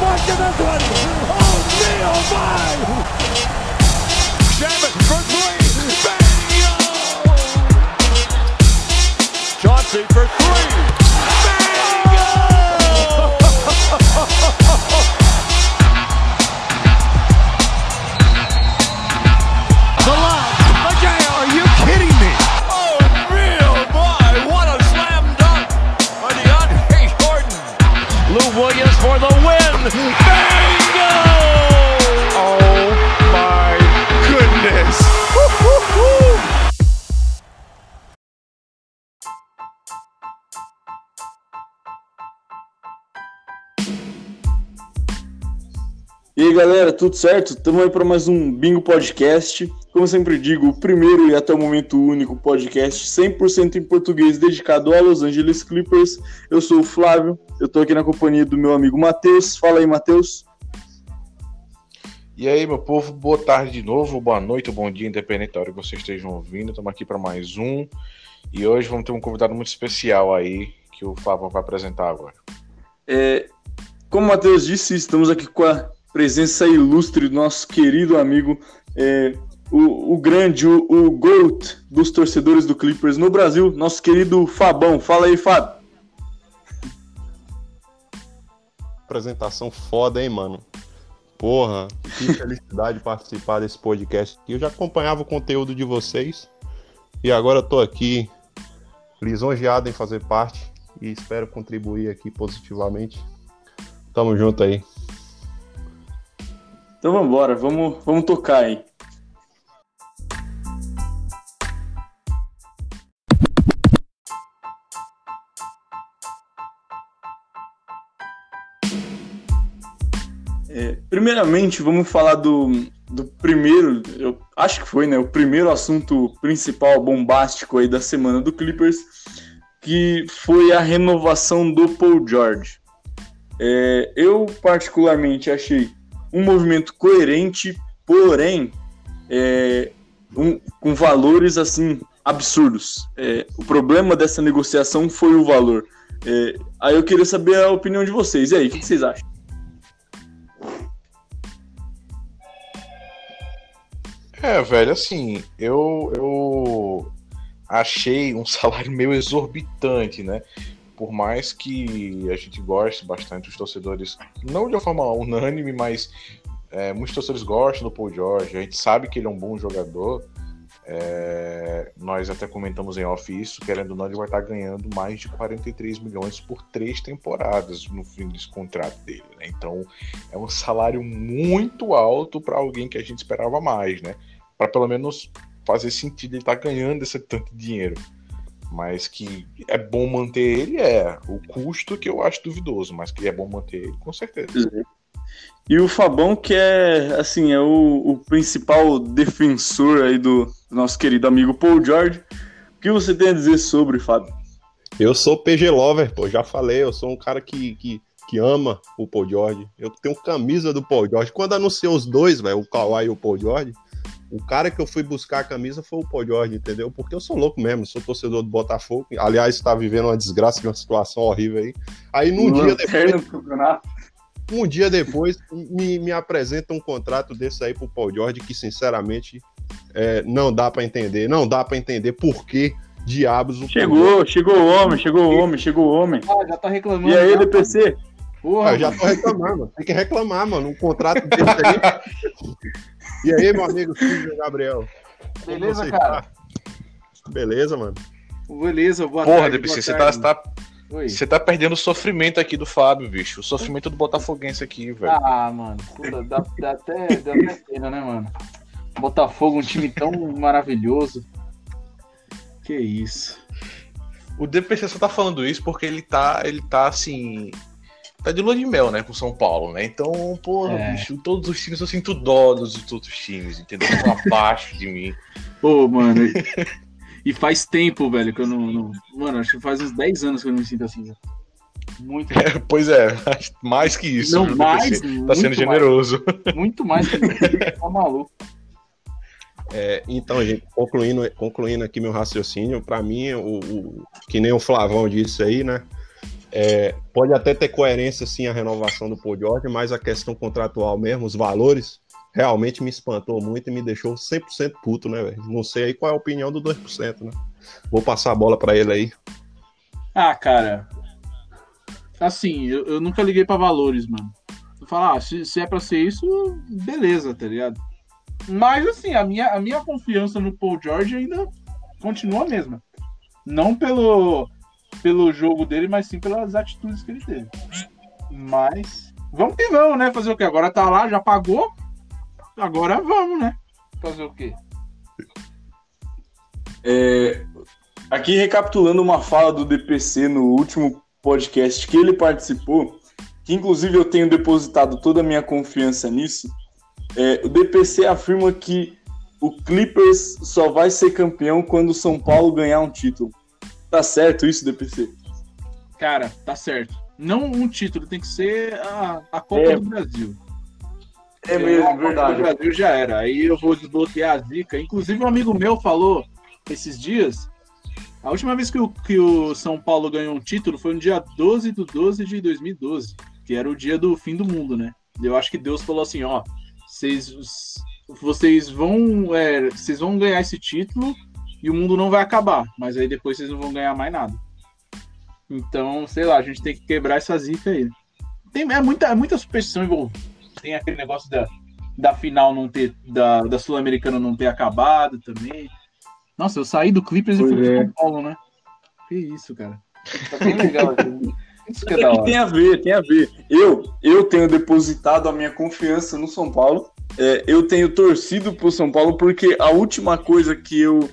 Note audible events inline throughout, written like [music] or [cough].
mark of this one. Oh, me, oh my! Shaman for three. Bingo! Chauncey for three. Galera, tudo certo? Estamos aí para mais um Bingo Podcast. Como eu sempre digo, o primeiro e até o momento único podcast 100% em português dedicado a Los Angeles Clippers. Eu sou o Flávio, eu estou aqui na companhia do meu amigo Matheus. Fala aí, Matheus. E aí, meu povo, boa tarde de novo, boa noite, bom dia, independente da hora que vocês estejam ouvindo. Estamos aqui para mais um. E hoje vamos ter um convidado muito especial aí, que o Flávio vai apresentar agora. É, como o Matheus disse, estamos aqui com a presença ilustre do nosso querido amigo, é, o, o, grande, o, o GOAT dos torcedores do Clippers no Brasil, nosso querido Fabão. Fala aí, Fábio. Apresentação foda, hein, mano? Porra, que felicidade [laughs] participar desse podcast. Eu já acompanhava o conteúdo de vocês e agora tô aqui lisonjeado em fazer parte e espero contribuir aqui positivamente. Tamo junto aí. Então vamos embora, vamos, vamos tocar aí. É, primeiramente, vamos falar do, do primeiro, eu acho que foi, né, o primeiro assunto principal bombástico aí da semana do Clippers, que foi a renovação do Paul George. É, eu particularmente achei um movimento coerente, porém é, um, com valores assim absurdos. É, o problema dessa negociação foi o valor. É, aí eu queria saber a opinião de vocês. E aí, o que, que vocês acham? É, velho, assim, eu, eu achei um [laughs] salário meio exorbitante, né? Por mais que a gente goste bastante dos torcedores, não de uma forma unânime, mas é, muitos torcedores gostam do Paul George, a gente sabe que ele é um bom jogador. É, nós até comentamos em off isso, querendo ou não, ele vai estar ganhando mais de 43 milhões por três temporadas no fim desse contrato dele. Né? Então é um salário muito alto para alguém que a gente esperava mais, né? Para pelo menos fazer sentido ele estar ganhando esse tanto de dinheiro. Mas que é bom manter ele, é. O custo que eu acho duvidoso, mas que é bom manter ele, com certeza. E o Fabão, que é, assim, é o, o principal defensor aí do, do, nosso querido amigo Paul George. O que você tem a dizer sobre, Fábio? Eu sou PG Lover, pô, já falei, eu sou um cara que, que, que ama o Paul George. Eu tenho camisa do Paul George. Quando anunciou os dois, velho, o Kawhi e o Paul George, o cara que eu fui buscar a camisa foi o Paul George, entendeu? Porque eu sou louco mesmo, sou torcedor do Botafogo. Aliás, está vivendo uma desgraça, uma situação horrível aí. Aí num dia depois. Um dia depois me, me apresenta um contrato desse aí pro Paul George que, sinceramente, é, não dá para entender. Não dá para entender por que diabos o Chegou, chegou o homem, chegou o homem, chegou o homem. Ah, já tá reclamando. E aí, já, DPC? Porra, eu já tô reclamando. Tem que reclamar, mano. Um contrato desse aí. [laughs] E aí, meu amigo Silvio Gabriel? Beleza, cara? Tá? Beleza, mano. Beleza, boa Porra, tarde. DPC, você tá, você tá, você tá perdendo o sofrimento aqui do Fábio, bicho. O sofrimento do Botafoguense aqui, velho. Ah, mano. Puta, dá, dá até, dá até pena, né, mano? Botafogo, um time tão maravilhoso. Que isso. O DPC só tá falando isso porque ele tá, ele tá assim. Tá de lua de mel, né, com São Paulo, né? Então, porra, É. bicho, todos os times eu sinto dó dos outros times, entendeu? Estão abaixo de mim. Pô, mano. E, faz tempo, velho, que eu não, não- Mano, acho que faz uns 10 anos que eu não me sinto assim, velho. Muito, [laughs] pois é, [laughs] mais que isso. Não, mais? Tá sendo mais. generoso. muito mais que eu [laughs] tá maluco. É, então, gente, concluindo, concluindo aqui meu raciocínio, para mim, o, o- que nem o Flavão disse aí, né? É, pode até ter coerência sim a renovação do Paul George, mas a questão contratual mesmo, os valores, realmente me espantou muito e me deixou 100% puto, né, velho? Não sei aí qual é a opinião do 2%, né? Vou passar a bola para ele aí. Ah, cara. Assim, eu, eu nunca liguei pra valores, mano. Falo, ah, se, se é pra ser isso, beleza, tá ligado? Mas, assim, a minha, a minha confiança no Paul George ainda continua a mesma. Não pelo, pelo jogo dele, mas sim pelas atitudes que ele teve. Mas, vamos que vamos, né? Fazer o quê? Agora tá lá, já pagou. Agora vamos, né? Fazer o quê? É, aqui recapitulando uma fala do DPC no último podcast que ele participou, que inclusive eu tenho depositado toda a minha confiança nisso. É, o DPC afirma que o Clippers só vai ser campeão quando o São Paulo ganhar um título. Tá certo isso, DPC? Cara, tá certo. Não um título, tem que ser a, a Copa É. do Brasil. É mesmo, verdade. O Brasil já era. Aí eu vou desbloquear a zica. Inclusive, um amigo meu falou esses dias. A última vez que o, que o São Paulo ganhou um título foi no dia 12 de 12 de 2012, que era o dia do fim do mundo, né? Eu acho que Deus falou assim: ó, vocês, vocês vão, é, vocês vão ganhar esse título e o mundo não vai acabar, mas aí depois vocês não vão ganhar mais nada. Então, sei lá, a gente tem que quebrar essa zica aí. Tem, é, muita, é muita superstição envolvida. Tem aquele negócio da, da final não ter, da, da Sul-Americana não ter acabado também. Nossa, eu saí do Clippers Pois e fui pro é. São Paulo, né? Que isso, cara. Tá bem legal. aqui. [laughs] Isso que é da hora. tem a ver, tem a ver. Eu, eu tenho depositado a minha confiança no São Paulo. É, eu tenho torcido pro São Paulo porque a última coisa que eu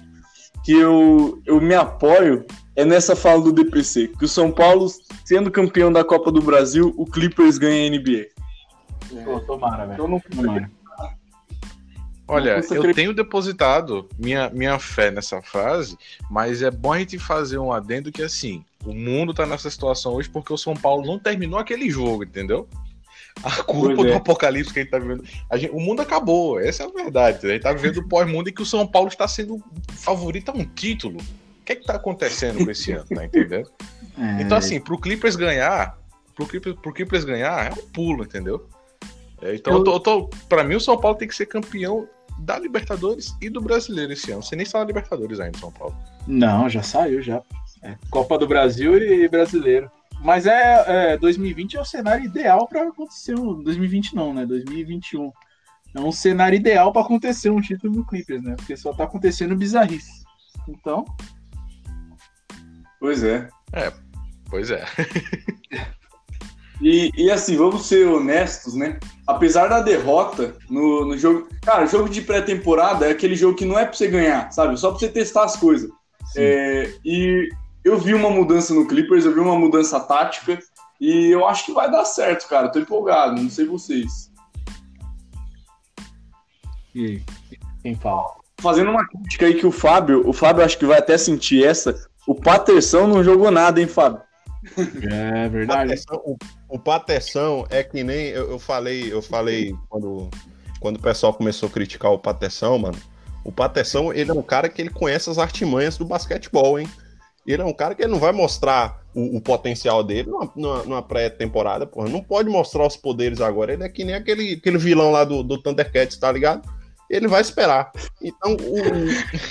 que eu, eu me apoio é nessa fala do DPC, que o São Paulo, sendo campeão da Copa do Brasil, o Clippers ganha a NBA. Pô, tomara, velho. Eu não Tomara. Olha, eu tenho depositado minha, minha fé nessa frase, mas é bom a gente fazer um adendo que assim, o mundo tá nessa situação hoje porque o São Paulo não terminou aquele jogo, entendeu? A culpa Pois é. do apocalipse que a gente tá vivendo. a gente- o mundo acabou, essa é a verdade. A gente tá vivendo o pós-mundo em que o São Paulo está sendo favorito a um título. O que é que tá acontecendo com esse ano, tá entendendo? É, Então, assim, pro Clippers ganhar, pro Clippers, pro Clippers ganhar é um pulo, entendeu? É, então, eu... tô, eu tô- pra mim, o São Paulo tem que ser campeão da Libertadores e do Brasileiro esse ano. Você nem está na Libertadores ainda, São Paulo. Não, já saiu, já. É, Copa do Brasil e brasileiro. Mas é, é 2020 é o cenário ideal para acontecer um 2020 não, né? 2021. É um cenário ideal para acontecer um título no Clippers, né? Porque só tá acontecendo bizarrice. Então, Pois é. Pois é. [laughs] E, e assim, vamos ser honestos, né? Apesar da derrota no, no jogo. Cara, jogo de pré-temporada é aquele jogo que não é pra você ganhar, sabe? Só pra você testar as coisas. É, e eu vi uma mudança no Clippers, eu vi uma mudança tática. E eu acho que vai dar certo, cara. Tô empolgado, não sei vocês. e aí? Quem fala? Fazendo uma crítica aí que o Fábio, o Fábio acho que vai até sentir essa. O Paterson não jogou nada, hein, Fábio? É verdade. O, o Pateção é que nem eu, eu falei, eu falei quando, quando o pessoal começou a criticar o Pateção, mano. O Pateção, ele é um cara que ele conhece as artimanhas do basquetebol, hein? Ele é um cara que ele não vai mostrar o, o potencial dele numa, numa- pré-temporada, porra. Não pode mostrar os poderes agora. Ele é que nem aquele, aquele vilão lá do, do Thundercats, tá ligado? Ele vai esperar. Então, o,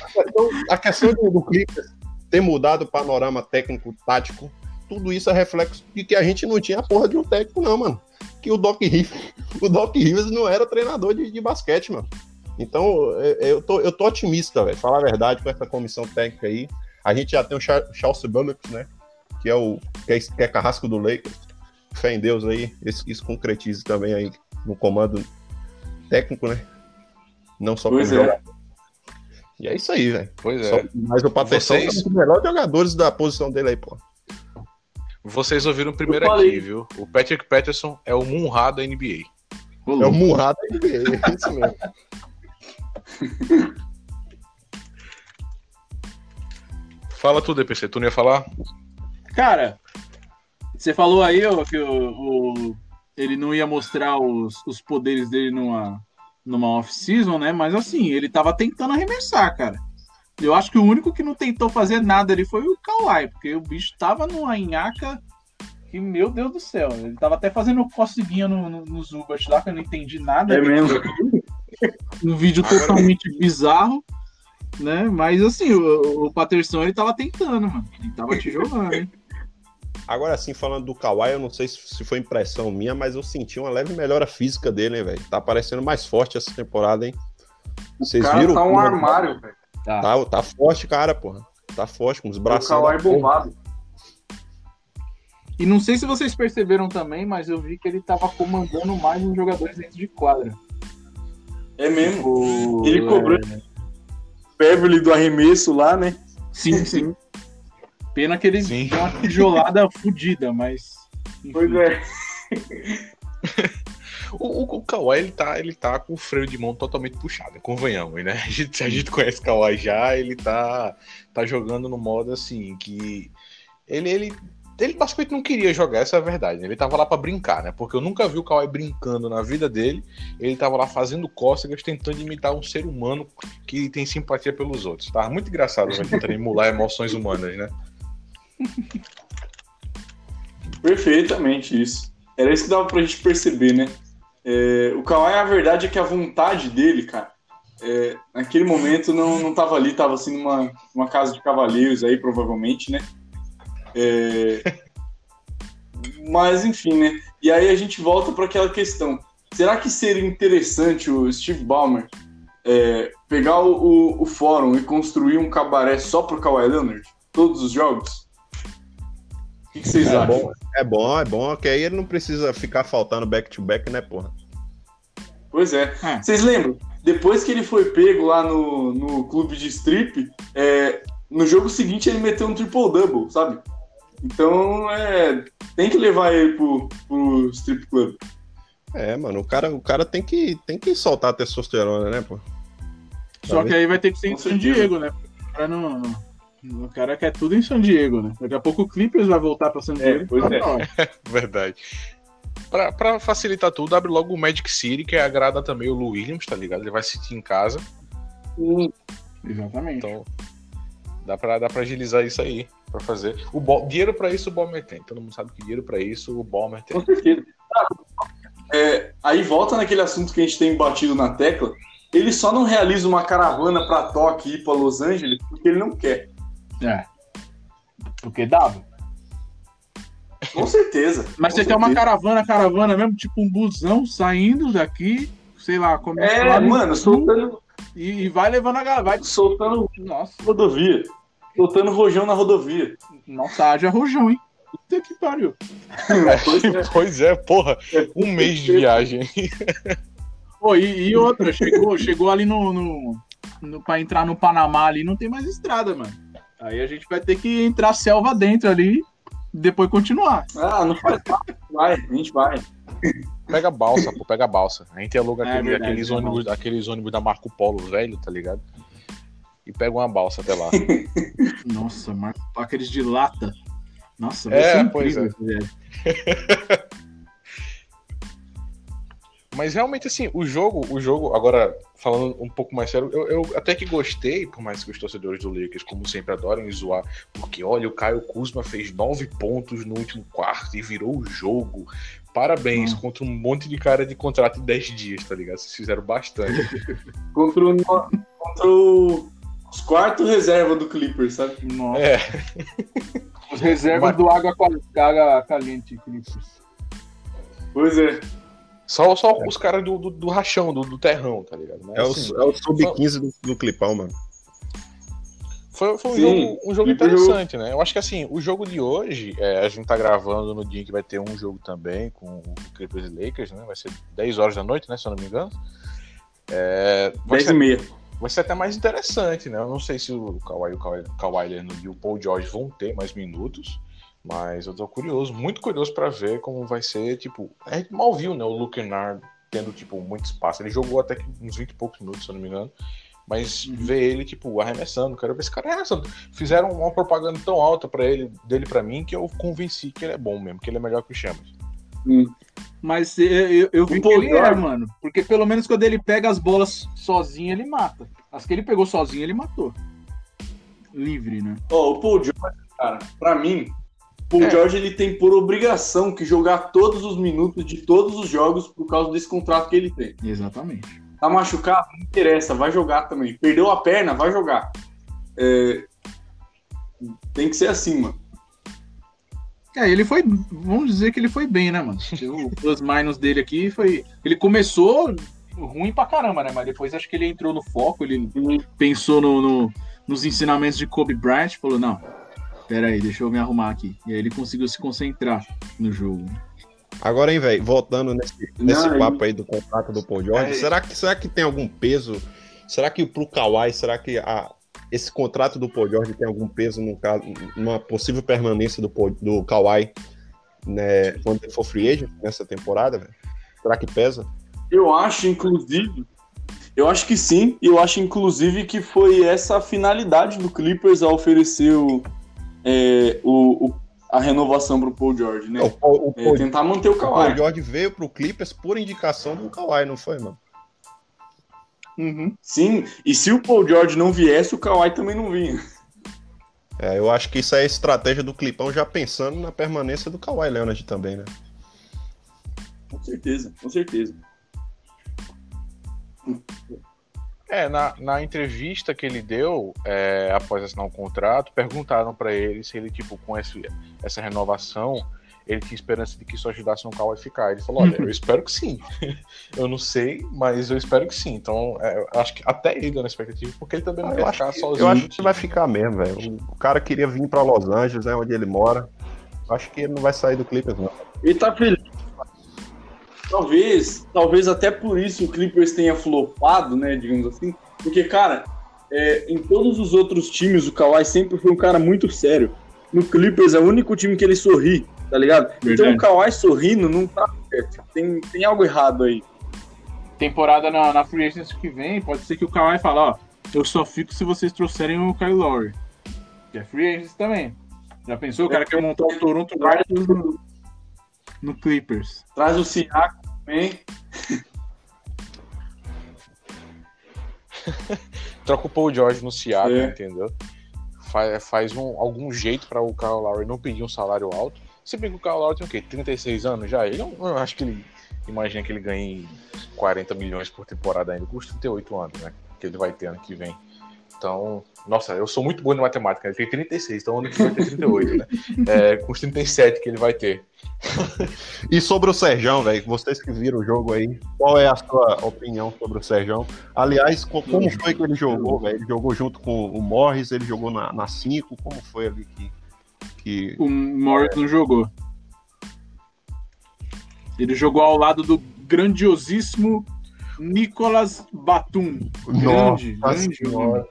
a questão, a questão do, do Clippers ter mudado o panorama técnico, tático, tudo isso é reflexo de que a gente não tinha a porra de um técnico, não, mano. Que o Doc Rivers, o Doc Rivers não era treinador de, de basquete, mano. Então, eu, eu tô, eu tô otimista, velho. Falar a verdade com essa comissão técnica aí. A gente já tem o Char- Charles Bullocks, né? Que é o que é, que é carrasco do Lakers. Fé em Deus aí. Isso, isso concretize também aí no comando técnico, né? Não só Pois como é. jogador. E é isso aí, velho. Pois Só- é. Mas o Paterson Vocês- é um dos melhores jogadores da posição dele aí, pô. Vocês ouviram primeiro aqui, viu? O Patrick Patterson é o Munra da NBA. É o. Murrado NBA, é isso mesmo. [laughs] Fala tu, DPC. Tu não ia falar? Cara, você falou aí ó, que o, o- ele não ia mostrar os, os poderes dele numa, numa off-season, né? Mas assim, ele tava tentando arremessar, cara. Eu acho que o único que não tentou fazer nada ali foi o Kawhi, porque o bicho tava numa nhaca que, meu Deus do céu, ele tava até fazendo coceguinha no, no, no Zubat lá, que eu não entendi nada. É mesmo. Um vídeo totalmente bizarro, né? Mas assim, o, o Paterson ele tava tentando, mano. Ele tava te jogando, hein? [laughs] Agora sim, falando do Kawhi, eu não sei se foi impressão minha, mas eu senti uma leve melhora física dele, hein, velho? Tá parecendo mais forte essa temporada, hein? Vocês O cara viram? tá um como- armário, velho. Tá, tá forte, cara, porra. Tá forte, com os O braços. Kawhi bombado. E não sei se vocês perceberam também, mas eu vi que ele tava comandando mais os jogadores dentro de quadra. É mesmo. O- Ele cobrou Beverly do arremesso lá, né? Sim, sim. Pena que ele Sim. deu uma tijolada [laughs] fodida, mas. enfim. Pois é. [laughs] O, o, o Kawhi, ele tá, ele tá com o freio de mão totalmente puxado, convenhamos, né? A gente, se a gente conhece o Kawhi já, ele tá, tá jogando no modo assim, que ele, ele, ele basicamente não queria jogar, essa é a verdade. né? Ele tava lá pra brincar, né? Porque eu nunca vi o Kawhi brincando na vida dele. Ele tava lá fazendo cócegas, tentando imitar um ser humano que tem simpatia pelos outros. Tava muito engraçado, né? Tentando emular emoções humanas, né? Perfeitamente isso. Era isso que dava pra gente perceber, né? É, o Kawhi, a verdade é que a vontade dele, cara, é, naquele momento não, não tava ali, tava assim numa, numa casa de cavaleiros aí, provavelmente, né? É, mas enfim, né? E aí a gente volta para aquela questão. Será que seria interessante o Steve Ballmer é, pegar o, o, o fórum e construir um cabaré só pro Kawhi Leonard? Todos os jogos? O que, que vocês É acham? bom, é bom, é bom, que aí ele não precisa ficar faltando back-to-back, né, porra? Pois é. É. Vocês lembram? Depois que ele foi pego lá no, no clube de strip, é, no jogo seguinte ele meteu um triple-double, sabe? Então, é, tem que levar ele pro, pro strip club. É, mano, o cara, o cara tem, que, tem que soltar a testosterona, né, pô? Só que aí vai ter que ser em certeza. Diego, né? O cara, não, não- o cara quer tudo em San Diego, né? Daqui a pouco o Clippers vai voltar pra San Diego. pois tá é. na hora. [laughs] Verdade. Pra, pra facilitar tudo, abre logo o Magic City, que agrada também o Lou Williams, tá ligado? Ele vai assistir em casa. Exatamente. Então, dá pra, dá pra agilizar isso aí, pra fazer. O Bo- dinheiro pra isso o Bomber tem. Todo mundo sabe que dinheiro pra isso o Bomber tem. Com certeza. Ah, é, aí volta naquele assunto que a gente tem batido na tecla. Ele só não realiza uma caravana pra Tóquio e ir pra Los Angeles porque ele não quer. É. Porque dava. Com certeza. Mas Com você quer uma certeza. caravana, caravana mesmo, tipo um busão saindo daqui, sei lá, começa É, no mano, soltando, e, e vai levando a galera. Vai... soltando Nossa, rodovia. Soltando rojão na rodovia. nossa, haja rojão, hein? Puta que pariu. [laughs] Pois é. pois é, porra. Um mês de viagem. Pô, e, e outra, chegou, chegou ali no, no, no. Pra entrar no Panamá ali, não tem mais estrada, mano. Aí a gente vai ter que entrar selva dentro ali e depois continuar. Ah, não faz. Vai, a gente vai. Pega a balsa, pô, pega a balsa. A gente aluga É aquele- verdade, aqueles, é ônibus, aqueles ônibus da Marco Polo velho, tá ligado? E pega uma balsa até lá. [laughs] Nossa, Marco, aqueles de lata. Nossa, É, pois velho. [laughs] Mas realmente, assim, o jogo, o jogo, agora falando um pouco mais sério, eu, eu até que gostei, por mais que os torcedores do Lakers, como sempre, adorem zoar, porque olha, o Caio Kuzma fez nove pontos no último quarto e virou o jogo. Parabéns, Hum. contra um monte de cara de contrato de 10 dias, tá ligado? Vocês fizeram bastante. [laughs] Contra, o, contra o- os quartos reserva do Clippers, sabe? Nossa, É, os reservas Mas- do água, água caliente, Clippers. Pois é. só, só os caras do, do, do rachão, do, do terrão, tá ligado? Mas, É o, assim, é o sub-15 do, do Clipão, mano. Foi, foi um Sim, jogo, um jogo e interessante, né? Eu acho que assim, o jogo de hoje, é, a gente tá gravando no dia que vai ter um jogo também com o Clippers e Lakers, né? Vai ser 10 horas da noite, né? Se eu não me engano. É, vai, 10 e ser, meia. vai ser até mais interessante, né? Eu não sei se o Kawhi, o Kawhi, Kawhi Leonard e o Paul George vão ter mais minutos, mas eu tô curioso, muito curioso pra ver como vai ser, tipo, a gente mal viu, né? O Luke Kennard tendo, tipo, muito espaço. Ele jogou até uns 20 e poucos minutos, se eu não me engano. Mas Uhum. ver ele, tipo, arremessando, quero ver esse cara arremessando. Fizeram uma propaganda tão alta para ele, dele pra mim, que eu convenci que ele é bom mesmo, que ele é melhor que o Chamas. Mas é, eu, eu vi O que ele é, George- mano. Porque pelo menos quando ele pega as bolas sozinho, ele mata. As que ele pegou sozinho, ele matou. Livre, né? Ó, o Paul George, cara, pra mim, Paul É. George ele tem por obrigação que jogar todos os minutos de todos os jogos por causa desse contrato que ele tem. Exatamente. Tá machucado? Não interessa, vai jogar também. Perdeu a perna, vai jogar. É, Tem que ser assim, mano. É, ele foi. Vamos dizer que ele foi bem, né, mano? O plus minus dele aqui foi. Ele começou ruim pra caramba, né? Mas depois acho que ele entrou no foco, ele pensou no, no- nos ensinamentos de Kobe Bryant, falou, não, pera aí, deixa eu me arrumar aqui. E aí ele conseguiu se concentrar no jogo. Agora, hein, velho, voltando nesse, nesse Não, papo aí do contrato do Paul George, É. será, que, será que tem algum peso? Será que pro Kawhi, será que a, esse contrato do Paul George tem algum peso no caso, numa possível permanência do, Paul- do Kawhi né, quando ele for free agent nessa temporada, velho? Será que pesa? Eu acho, inclusive. Eu acho que sim. E eu acho, inclusive, que foi essa a finalidade do Clippers ao oferecer o, é, o- o- a renovação pro Paul George, né? O, Paul- o É, Paul- tentar manter o o Paul Kawhi. George veio pro Clippers por indicação do Kawhi, não foi, mano? Sim, e se o Paul George não viesse, o Kawhi também não vinha. É, eu acho que isso é a estratégia do Clipão já pensando na permanência do Kawhi Leonard também, né? Com certeza, com certeza. É, na, na entrevista que ele deu, é, após assinar o contrato, perguntaram pra ele se ele, tipo, com esse, essa renovação, ele tinha esperança de que isso ajudasse o Kawhi a ficar. Ele falou, olha, eu [laughs] espero que sim. [laughs] eu não sei, mas eu espero que sim. Então, é, acho que até ele deu na expectativa, porque ele também não Eu quer ficar que, sozinho. eu acho que vai ficar mesmo, velho. O cara queria vir pra Los Angeles, é onde ele mora. Acho que ele não vai sair do Clippers, não. Ele tá feliz. Talvez, talvez até por isso o Clippers tenha flopado, né, digamos assim. Porque, cara, é, em todos os outros times o Kawhi sempre foi um cara muito sério. No Clippers é o único time que ele sorri, tá ligado? Então Verdade. o Kawhi sorrindo não tá certo. Tem, tem algo errado aí. Temporada na, na Free Agency que vem, pode ser que o Kawhi fale, ó, eu só fico se vocês trouxerem o Kyle Lowry. Que é Free Agency também. Já pensou? O cara quer montar o Toronto Raptors no, no Clippers. Traz o Siakam também. [laughs] Troca o Paul George no Seattle, É. entendeu? Faz, faz um, algum jeito para o Kyle Lowry não pedir um salário alto. Se bem que o Kyle Lowry tem o quê? 36 anos já? Ele não, eu acho que ele. Imagina que ele ganhe 40 milhões por temporada ainda, com os 38 anos, né? Que ele vai ter ano que vem. Então, nossa, eu sou muito bom em matemática. Ele tem 36, então ano que vem vai ter 38, né? É, com os 37 que ele vai ter. E sobre o Serjão, velho, vocês que viram o jogo aí, qual é a sua opinião sobre o Serjão? Aliás, co- como foi que ele jogou, velho? Ele jogou junto com o Morris, ele jogou na 5, como foi ali que. que... O Morris não jogou. Ele jogou ao lado do grandiosíssimo Nicolas Batum. Grande, Nossa grande Senhora.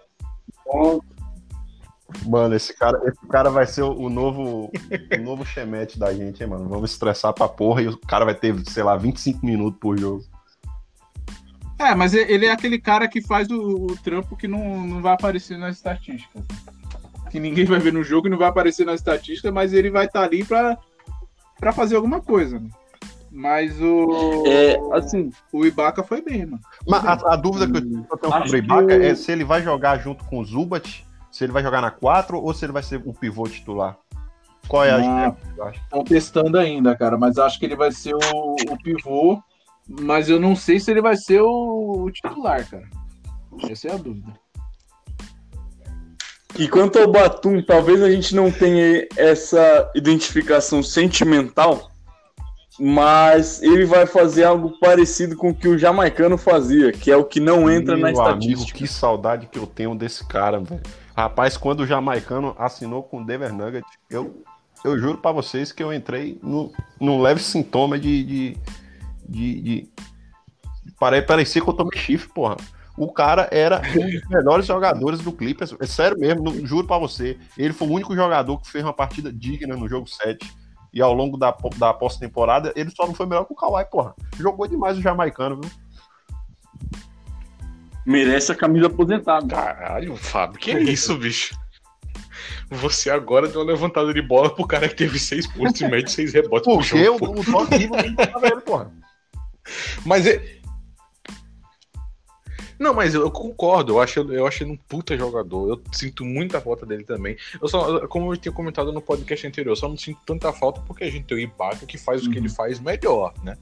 Mano, esse cara, esse cara vai ser o, novo o novo chemete da gente, hein, mano? Vamos estressar pra porra e o cara vai ter, sei lá, 25 minutos por jogo. É, mas ele é aquele cara que faz o, o trampo que não, não vai aparecer nas estatísticas. Que ninguém vai ver no jogo e não vai aparecer nas estatísticas, mas ele vai estar ali pra, pra fazer alguma coisa. né? Mas o, É, assim, o Ibaka foi bem, mano. Mas a, a dúvida que eu tenho Acho sobre o Ibaka o- é se ele vai jogar junto com o Zubat, se ele vai jogar na 4 ou se ele vai ser o pivô titular. Qual é a eu? Estão testando ainda, cara, mas acho que ele vai ser o, o pivô, mas eu não sei se ele vai ser o, o titular, cara. Essa é a dúvida. E quanto ao Batum, talvez a gente não tenha essa identificação sentimental, mas ele vai fazer algo parecido com o que o jamaicano fazia, que é o que não entra na Meu amigo, estatística. que saudade que eu tenho desse cara, velho. Rapaz, quando o jamaicano assinou com o Denver Nuggets, eu, eu juro pra vocês que eu entrei no, num leve sintoma de. de, de, de... Pare- Parecia que eu tomei chifre, porra. O cara era um dos melhores jogadores do Clippers. É sério mesmo, não- juro pra você. Ele foi o único jogador que fez uma partida digna no jogo 7. E ao longo da, da pós-temporada, ele só não foi melhor que o Kawhi, porra. Jogou demais o jamaicano, viu? Merece a camisa aposentada. Caralho, Fábio, que é isso, bicho? Você agora deu uma levantada de bola pro cara que teve seis pontos e média, seis rebotes pro Porque o, jogo. pô. o Todd Rivers não tava ele, porra. Mas é. Não, mas eu, eu concordo, eu acho, eu acho ele um puta jogador. Eu sinto muita falta dele também. Eu só, como eu tinha comentado no podcast anterior, eu só não sinto tanta falta porque a gente tem o Ibaka que faz o que ele faz melhor, né?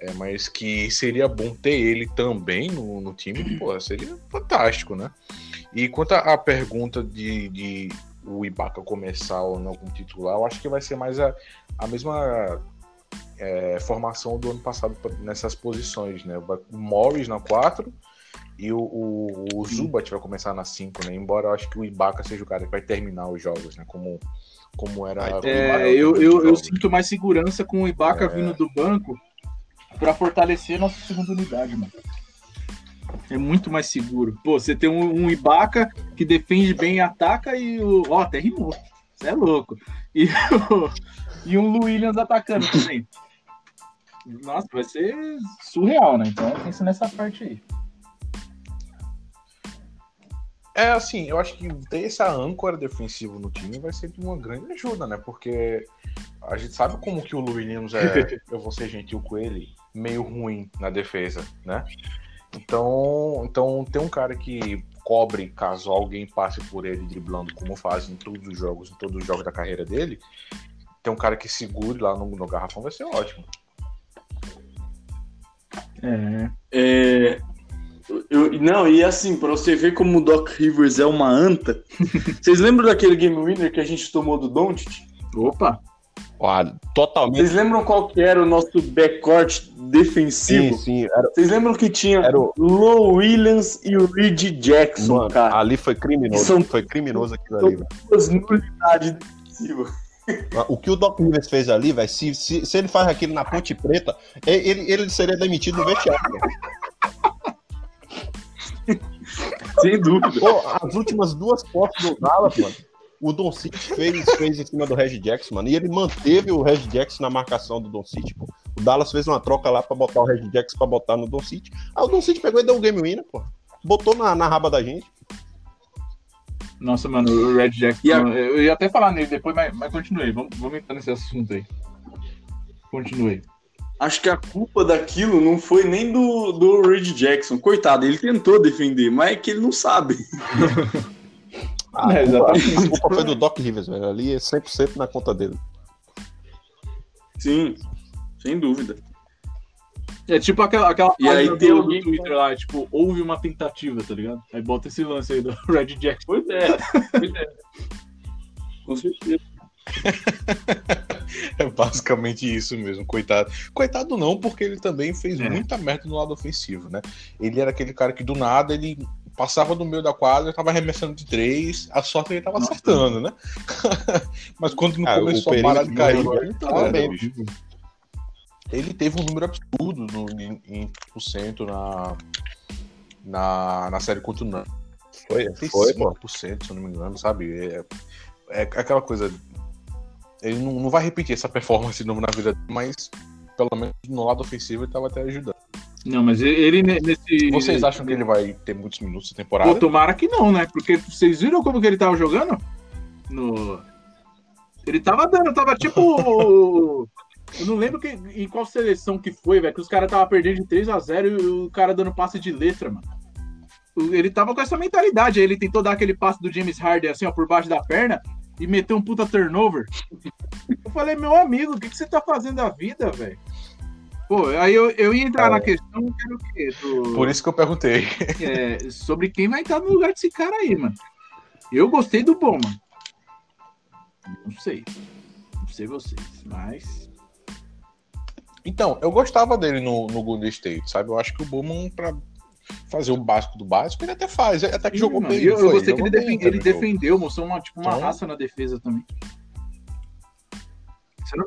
É, mas que seria bom ter ele também no, no time, pô, seria fantástico, né? E quanto à pergunta de, de o Ibaka começar ou não como titular, eu acho que vai ser mais a, a mesma é, formação do ano passado nessas posições, né? O Morris na 4 e o, o, o Zubat vai começar na 5, né? Embora eu acho que o Ibaka seja o cara que vai terminar os jogos, né? Como, como era. É, eu, eu, eu, sinto mais segurança com o Ibaka é... vindo do banco para fortalecer nossa segunda unidade, mano. É muito mais seguro. Pô, você tem um, um Ibaka que defende bem e ataca e o. Ó, até rimou. Você é louco. E, o... e um Williams atacando também. Nossa, vai ser surreal, né? Então pensa nessa parte aí. É assim, eu acho que ter essa âncora defensiva no time vai ser de uma grande ajuda, né? Porque a gente sabe como que o Williams é, [laughs] eu vou ser gentil com ele, meio ruim na defesa, né? Então, então tem um cara que cobre caso alguém passe por ele driblando, como faz em todos os jogos, em todos os jogos da carreira dele. Tem um cara que segure lá no, no garrafão, vai ser ótimo. É. é eu, não, e assim, pra você ver como o Doc Rivers é uma anta, [laughs] vocês lembram daquele game winner que a gente tomou do Doncic? Opa! totalmente. Vocês lembram qual que era o nosso backcourt defensivo? Sim, sim. Era... Vocês lembram que tinha era o Low Williams e o Reed Jackson, Mano, cara? Ali foi criminoso. São... Foi criminoso aquilo ali, Duas nulidades defensivas. O que o Doc Rivers fez ali, velho, se, se, se, ele faz aquilo na Ponte Preta, ele, ele seria demitido no vestiário. [laughs] Sem dúvida. Pô, as últimas duas fotos do Dallas, mano, o Don City fez, fez em cima do Red Jackson, mano, e ele manteve o Red Jackson na marcação do Don City, pô. O Dallas fez uma troca lá pra botar o Red Jackson pra botar no Don City. Aí o Don City pegou e deu o game winner, pô. Botou na, na raba da gente. Nossa, mano, o Red Jackson. A... Eu ia até falar nele depois, mas, mas continuei. Vamos, vamos entrar nesse assunto aí. Continuei acho que a culpa daquilo não foi nem do, do Red Jackson. Coitado, ele tentou defender, mas é que ele não sabe. [laughs] ah, é, exatamente. A culpa foi do Doc Rivers, velho. Ali é 100% na conta dele. Sim, sem dúvida. É tipo aquela, aquela e aí tem alguém no Twitter lá, tipo, houve uma tentativa, tá ligado? Aí bota esse lance aí do [laughs] Red Jackson. Pois é, pois é. Com certeza. [laughs] é basicamente isso mesmo, coitado. Coitado não, porque ele também fez é. muita merda no lado ofensivo, né? Ele era aquele cara que do nada ele passava no meio da quadra, tava arremessando de três, a sorte ele tava acertando, né? [laughs] Mas quando não ah, começou a parar de cair, ele, tava bem, ele teve um número absurdo no, em, em por cento na, na, na série contra o Nan. Foi, foi, pô. se não me engano, sabe? É, é aquela coisa ele não, não vai repetir essa performance de novo na vida, mas pelo menos no lado ofensivo ele estava até ajudando. Não, mas ele nesse. Vocês acham que ele vai ter muitos minutos na temporada? Pô, tomara que não, né? Porque vocês viram como que ele tava jogando? No. Ele tava dando, tava tipo. Eu não lembro que, em qual seleção que foi, velho, que os caras tava perdendo de 3 a 0 e o cara dando passe de letra, mano. Ele tava com essa mentalidade, ele tentou dar aquele passe do James Harden assim, ó, por baixo da perna e meteu um puta turnover. Eu falei, meu amigo, o que, que você tá fazendo da vida, velho? Pô, aí eu, eu ia entrar é. na questão que era o quê? Do... Por isso que eu perguntei. É, sobre quem vai estar no lugar desse cara aí, mano. Eu gostei do bom, mano. Não sei. Não sei vocês, mas. Então, eu gostava dele no, no Golden State, sabe? Eu acho que o Bowman, pra fazer o básico do básico, ele até faz, até que Sim, jogou mano. bem. Eu, eu gostei que ele, bem, ele defendeu, mostrou uma, tipo, uma então... raça na defesa também. Você não...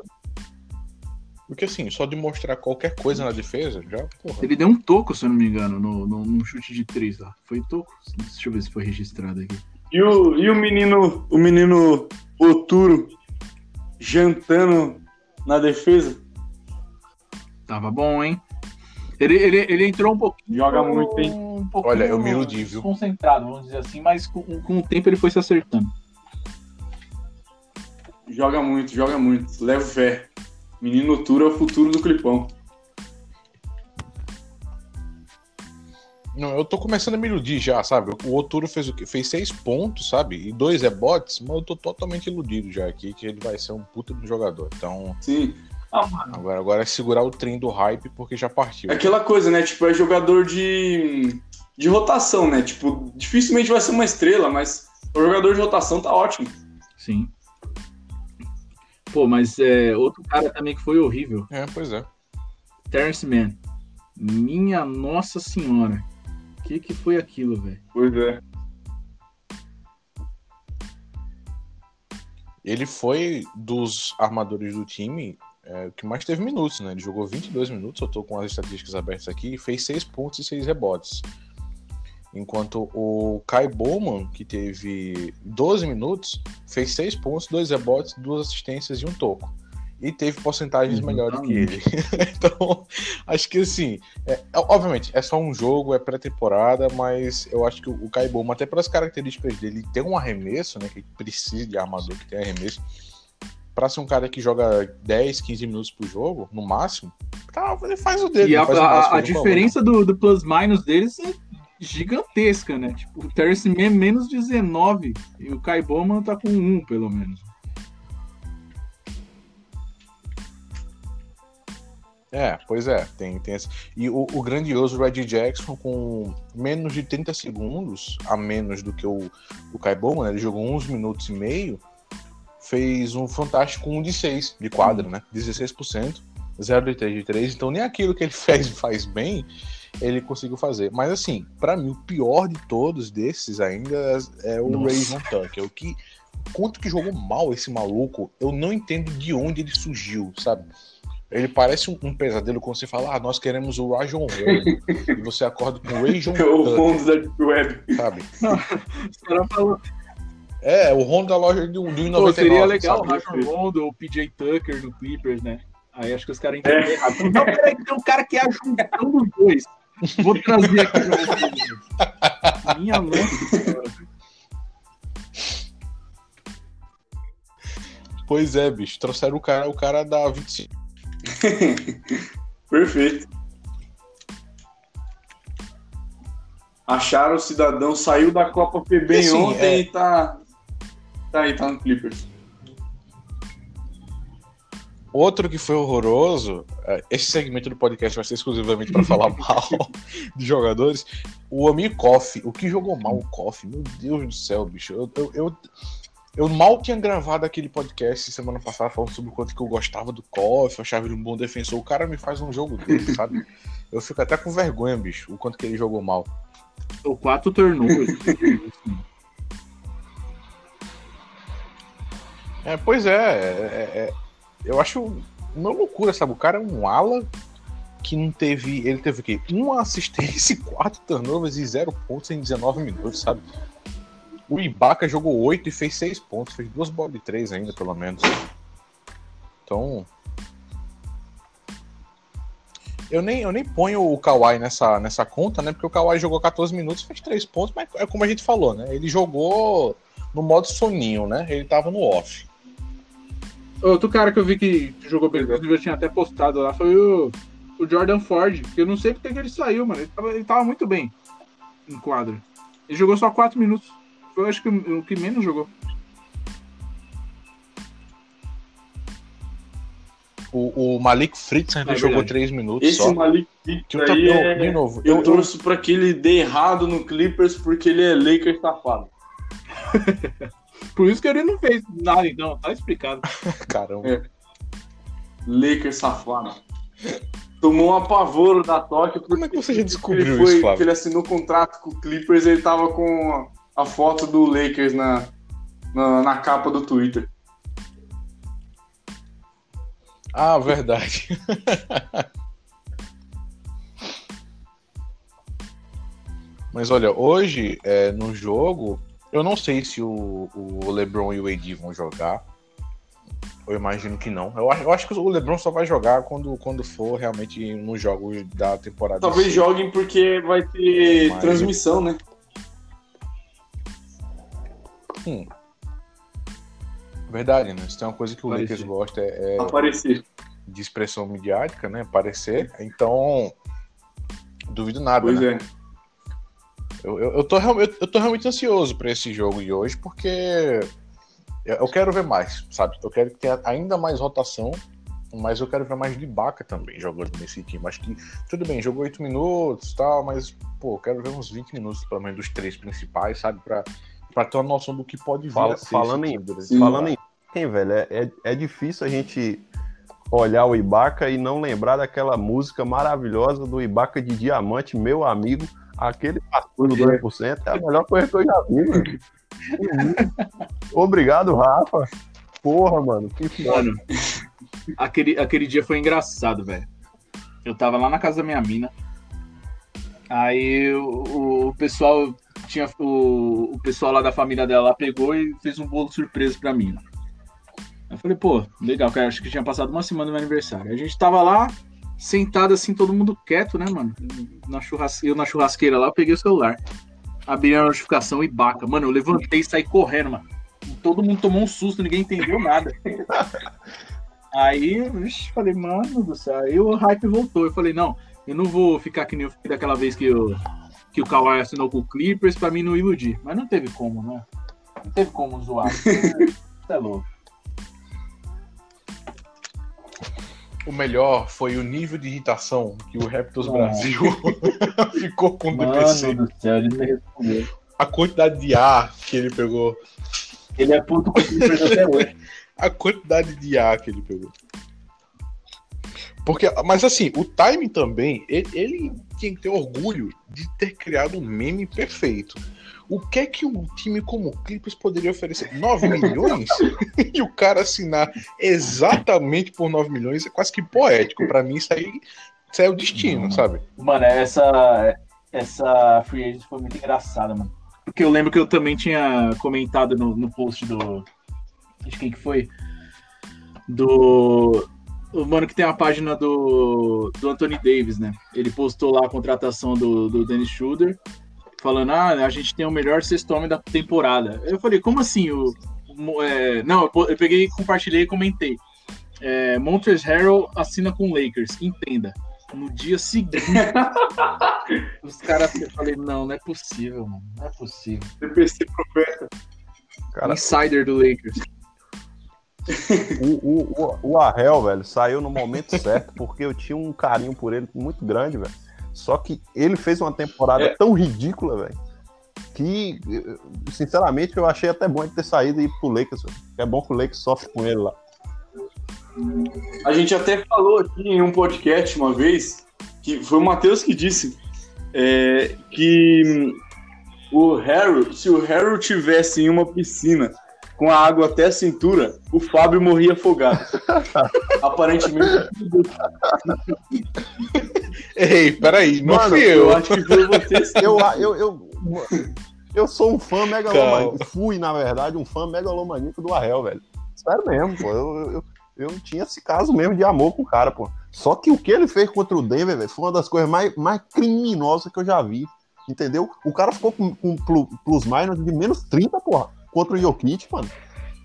Porque assim, só de mostrar qualquer coisa na defesa, já. Porra. Ele deu um toco, se eu não me engano, no, no, no chute de três lá. Foi toco. Deixa eu ver se foi registrado aqui. E o, e o menino, o menino Oturo jantando na defesa? Tava bom, hein? Ele, ele, ele entrou um pouquinho. Joga muito, hein? Um Olha, eu me iludi, viu? Concentrado, vamos dizer assim, mas com, com o tempo ele foi se acertando. Joga muito, joga muito. Levo fé. Menino Tura é o futuro do Clipão. Não, eu tô começando a me iludir já, sabe? O Oturo fez o quê? Fez seis pontos, sabe? E dois rebotes, mas eu tô totalmente iludido já aqui que ele vai ser um puta do jogador. Então, Sim. Ah, mano. agora, agora é segurar o trem do hype porque já partiu. É aquela coisa, né? Tipo, é jogador de, de rotação, né? Tipo, dificilmente vai ser uma estrela, mas o jogador de rotação tá ótimo. Sim. Pô, mas é, outro cara também que foi horrível. É, pois é. Terrence Mann. Minha nossa senhora. O que, que foi aquilo, velho? Pois é. Ele foi dos armadores do time é, que mais teve minutos, né? Ele jogou 22 minutos, eu tô com as estatísticas abertas aqui, e fez 6 pontos e 6 rebotes. Enquanto o Kai Bowman, que teve 12 minutos, fez 6 pontos, 2 rebotes, 2 assistências e um toco. E teve porcentagens Uhum, melhores que ele. [laughs] então, acho que assim, é- obviamente, é só um jogo, é pré-temporada, mas eu acho que o, o Kai Bowman, até pelas características dele, tem um arremesso, né? Que precisa de armador que tem arremesso. Pra ser um cara que joga 10, 15 minutos por jogo, no máximo, tá, ele faz o dele. E a, a- a diferença do, do plus-minus deles é gigantesca, né? Tipo, o Terrence Mann menos 19 e o Kai Bowman tá com 1, pelo menos. É, pois é, tem, tem esse. E o, o grandioso Reggie Jackson, com menos de 30 segundos a menos do que o, o Kai Bowman, né? ele jogou uns minutos e meio, fez um fantástico 1 de 6 de quadra, né? 16%, 0 de 3 de 3, então nem aquilo que ele [laughs] fez faz bem, ele conseguiu fazer. Mas assim, pra mim, o pior de todos desses ainda é o. Rajon Tucker. O que, quanto que jogou mal esse maluco, eu não entendo de onde ele surgiu, sabe? Ele parece um, um pesadelo quando você fala, ah, nós queremos o Rajon Rondo. [laughs] e você acorda com o Rajon É [laughs] o fundo da Web. sabe? Os caras falaram, É, o Rondo da loja do, do 1,99. pô, seria legal o? Rajon Rondo ou o PJ Tucker no Clippers, né? Aí acho que os caras entenderam errado. Não, peraí, tem um cara que é a junção dos dois. Vou trazer aqui pra vocês. Minha nossa. Pois é, bicho. Trouxeram o cara, o cara da 25. [laughs] Perfeito. Acharam o cidadão, saiu da Copa PB Assim, ontem é- e tá. Tá aí, tá no Clippers. Outro que foi horroroso, é, esse segmento do podcast vai ser exclusivamente para falar [laughs] mal de jogadores. O amigo Koff, o que jogou mal o Koff? Meu Deus do céu, bicho. Eu, eu, eu, eu mal tinha gravado aquele podcast semana passada falando sobre o quanto que eu gostava do Koff, eu achava ele um bom defensor. O cara me faz um jogo dele, sabe? Eu fico até com vergonha, bicho, o quanto que ele jogou mal. O 4 turnovers. É, pois é, é- é- eu acho uma loucura, sabe? O cara é um ala que não teve. Ele teve o quê? Uma assistência, [laughs] quatro turnovers e zero pontos em 19 minutos, sabe? O Ibaka jogou 8 e fez 6 pontos, fez duas bolas de 3 ainda, pelo menos. Então. Eu nem, eu nem ponho o Kawhi nessa, nessa conta, né? Porque o Kawhi jogou 14 minutos, fez 3 pontos, mas é como a gente falou, né? Ele jogou no modo soninho, né? Ele tava no off. Outro cara que eu vi que jogou bem, inclusive eu tinha até postado lá, foi o, o Jordan Ford. Que eu não sei porque que ele saiu, mano. Ele tava, ele tava muito bem em quadra. Ele jogou só 4 minutos. Foi, acho que, o que menos jogou. O, o Malik Fritz ainda É jogou verdade. 3 minutos Esse só. Malik ta- aí eu- é- de novo, Eu eu, torço pra que ele dê errado no Clippers porque ele é Lakers safado. [laughs] Por isso que ele não fez nada, então. Tá explicado. [laughs] caramba. É. Lakers safado. Tomou um apavoro da Tóquio. Como é que você já descobriu ele foi, isso, Flávio? que ele assinou contrato com o Clippers ele tava com a, a foto do Lakers na, na, na capa do Twitter. Ah, verdade. [laughs] Mas olha, hoje, é, no jogo, eu não sei se o, o LeBron e o AD vão jogar. Eu imagino que não. Eu acho, eu acho que o LeBron só vai jogar quando, quando for realmente nos jogos da temporada. Talvez joguem porque vai ter Mas- transmissão, né? Hum. Verdade, né? Se tem uma coisa que o Parecer. Lakers gosta é, é Aparecer. de expressão midiática, né? Aparecer. Então, duvido nada, Pois né? é. Eu, eu, eu, tô, real- eu, tô realmente ansioso pra esse jogo de hoje, porque eu, eu quero ver mais, sabe? Eu quero que tenha ainda mais rotação, mas eu quero ver mais de Ibaka também jogando nesse time. Acho que, tudo bem, jogou 8 minutos e tal, mas, pô, eu quero ver uns 20 minutos, pelo menos, dos três principais, sabe? Pra, pra ter uma noção do que pode vir Fala- a ser falando em- Falando em quem, velho, é, é, é difícil a gente olhar o Ibaka e não lembrar daquela música maravilhosa do Ibaka de Diamante, meu amigo. Aquele pastor do 2% é a melhor coisa que eu já vi, velho. Obrigado, Rafa. Porra, mano, que foda. Mano, aquele, aquele dia foi engraçado, velho. Eu tava lá na casa da minha mina. Aí o, o pessoal tinha o, o pessoal lá da família dela lá pegou e fez um bolo surpresa pra mim. Eu falei, pô, legal, cara, acho que tinha passado uma semana do meu aniversário. A gente tava lá, sentado assim, todo mundo quieto, né, mano? Na churras... Eu na churrasqueira lá, eu peguei o celular. Abri a notificação e baca. Mano, eu levantei e saí correndo, mano. Todo mundo tomou um susto, ninguém entendeu nada. [laughs] Aí, vixi, falei, mano do céu. Aí o hype voltou. Eu falei, não, eu não vou ficar que nem eu fiquei daquela vez que, eu, que o Kawhi assinou com o Clippers pra mim não iludir. Mas não teve como, né? Não teve como zoar. [laughs] Você é louco. O melhor foi o nível de irritação que o Raptors Ah. Brasil [laughs] ficou com o Mano DPC. do céu, ele me respondeu. A quantidade de ar que ele pegou. Ele é puto com até hoje. [laughs] A quantidade de ar que ele pegou. Porque, mas assim, o timing também, ele, ele tinha que ter orgulho de ter criado um meme perfeito. O que é que um time como o Clippers poderia oferecer? 9 [laughs] milhões? [laughs] e o cara assinar exatamente por 9 milhões é quase que poético. Pra mim, isso aí, isso aí é o destino, sabe? Mano, essa, essa free agent foi muito engraçada, mano. Porque eu lembro que eu também tinha comentado no, no post do. De quem que foi? Do. O mano que tem a página do, do Anthony Davis, né? Ele postou lá a contratação do, do Dennis Schroeder, falando: ah, a gente tem o melhor sexto homem da temporada. Eu falei: como assim? O, o- é, não, eu, peguei, compartilhei e comentei. É, Montrezl Harrell assina com o Lakers, entenda. No dia seguinte, [laughs] os caras. Eu falei: não, não é possível, mano. Não é possível. DPC profeta. Cara, Insider do Lakers. o, o, o, o Arrel, velho, saiu no momento certo, porque eu tinha um carinho por ele muito grande, velho. Só que ele fez uma temporada É. tão ridícula, velho, que, eh, sinceramente, eu achei até bom ele ter saído e ir pro Lakers. É bom que o Lakers sofre com ele lá. A gente até falou aqui em um podcast uma vez, que foi o Matheus que disse, é, que o Harold, se o Harold tivesse em uma piscina com a água até a cintura, o Fábio morria afogado. [laughs] Aparentemente, Ei, peraí, não Mano, fui eu eu. acho que foi você [laughs] sim. Eu, eu, eu, eu sou um fã megalomaníaco. Fui, na verdade, um fã megalomaníaco do Arrel, velho. Sério mesmo, pô. Eu, eu, eu tinha esse caso mesmo de amor com o cara, pô. Só que o que ele fez contra o Denver, velho, foi uma das coisas mais, mais criminosas que eu já vi. Entendeu? O cara ficou com, com plu- plus minus de menos 30, porra, contra o Jokic, mano.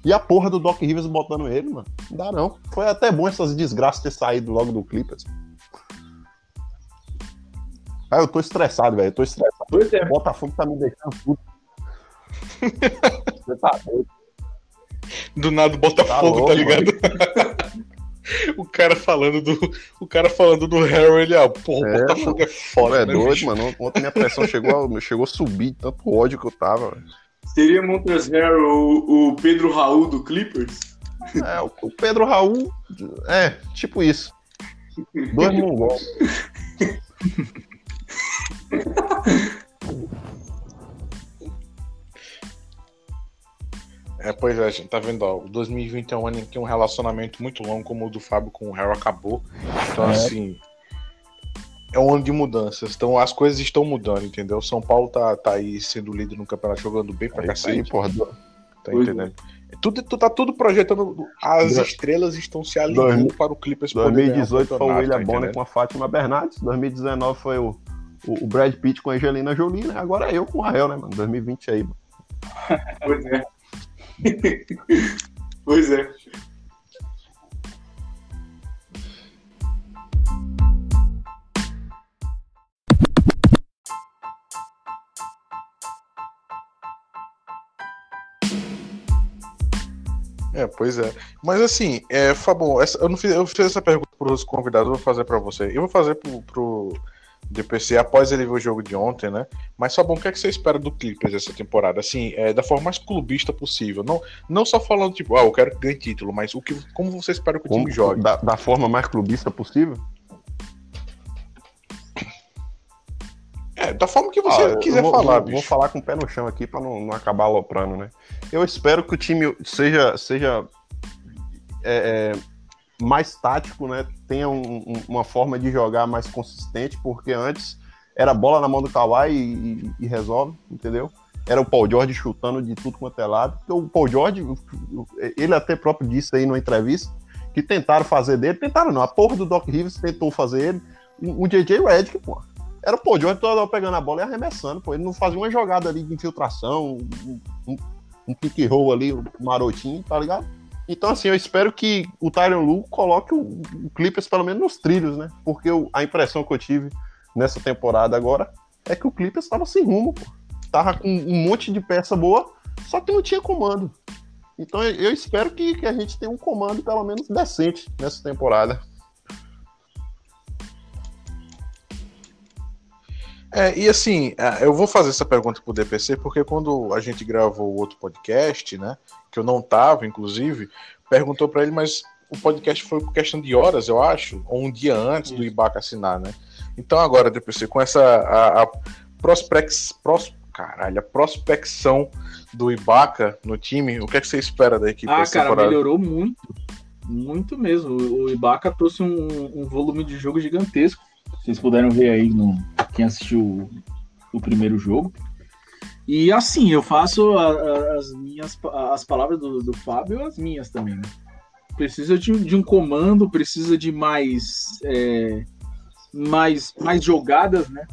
E a porra do Doc Rivers botando ele, mano. Não dá não. Foi até bom essas desgraças ter saído logo do Clippers. Ah, eu tô estressado, velho. Eu tô estressado. Pois é. O Botafogo tá me deixando puto. [laughs] Você tá doido. Do nada bota Tá fogo, louco, tá ligado? [laughs] o cara falando do. O cara falando do Harry, ele, ah, porra, É, Botafogo é foda, é né, doido, bicho? mano. Ontem minha pressão chegou a, [laughs] chegou a subir, tanto ódio que eu tava. velho. Seria Montrezl Harrell o, o Pedro Raul do Clippers? É, o o Pedro Raul. É, tipo isso. Dois mongol. É, pois é, gente, tá vendo, ó, o 2020 é um ano em que um relacionamento muito longo como o do Fábio com o Harry acabou. Então, É. assim, é um ano de mudanças. Então, as coisas estão mudando, entendeu? São Paulo tá, tá aí sendo líder no campeonato, jogando bem pra É isso aí, cacete. porra. Tá Pois é. entendendo? Tudo, tu tá tudo projetando. As estrelas estão se alinhando para o Clippers poder ganhar 2018 foi o William tá Bonner entendendo? com a Fátima Bernardes. 2019 foi o, o, o Brad Pitt com a Angelina Jolie, né? Agora eu com o Rael, né, mano? 2020 aí, mano. [laughs] pois é. [laughs] pois é. É, pois é. Mas assim, é, Fabão, eu, não fiz, eu fiz essa pergunta para os convidados, eu vou fazer para você. Eu vou fazer para o pro DPC após ele ver o jogo de ontem, né? Mas Fabão, o que, é que você espera do Clippers essa temporada? Assim, é, da forma mais clubista possível. Não, não só falando, tipo, ah, eu quero ganhar título, mas o que, como você espera que o Como- time jogue? Da, da forma mais clubista possível? É, da forma que você Ah, quiser vou, falar, vou, vou falar com o pé no chão aqui pra não, não acabar aloprando, né? Eu espero que o time seja, seja é, é, mais tático, né? Tenha um- um- uma forma de jogar mais consistente, porque antes era bola na mão do Kawhi e, e- e resolve, entendeu? Era o Paul George chutando de tudo quanto é lado. Porque o Paul George, ele até próprio disse aí numa entrevista que tentaram fazer dele, tentaram não, a porra do Doc Rivers tentou fazer ele, o JJ Redick, pô. Era o Paul George toda hora pegando a bola e arremessando, pô. Ele não fazia uma jogada ali de infiltração, um, um, um pick roll ali, um marotinho, tá ligado? Então, assim, eu espero que o Tyron Lu coloque o, Clippers pelo menos nos trilhos, né? Porque eu- a impressão que eu tive nessa temporada agora é que o Clippers estava sem rumo, pô. Tava com um monte de peça boa, só que não tinha comando. Então eu, eu espero que, que a gente tenha um comando pelo menos decente nessa temporada. É, e assim, é, eu vou fazer essa pergunta pro DPC, porque quando a gente gravou o outro podcast, né? Que eu não tava, inclusive, perguntou pra ele, mas o podcast foi por questão de horas, eu acho, ou um dia antes do Ibaka assinar, né? Então agora, DPC, com essa a, a prospex, pros, caralho, a prospecção do Ibaka no time, o que é que você espera da equipe Ah, essa cara, temporada? melhorou muito. Muito mesmo. O o Ibaka trouxe um, um volume de jogo gigantesco. Vocês puderam ver aí no quem assistiu o, o primeiro jogo. E assim, eu faço a- a- as minhas as palavras do, do Fábio as minhas também, né? Precisa de, um- de um comando, precisa de mais é, mais mais jogadas, né?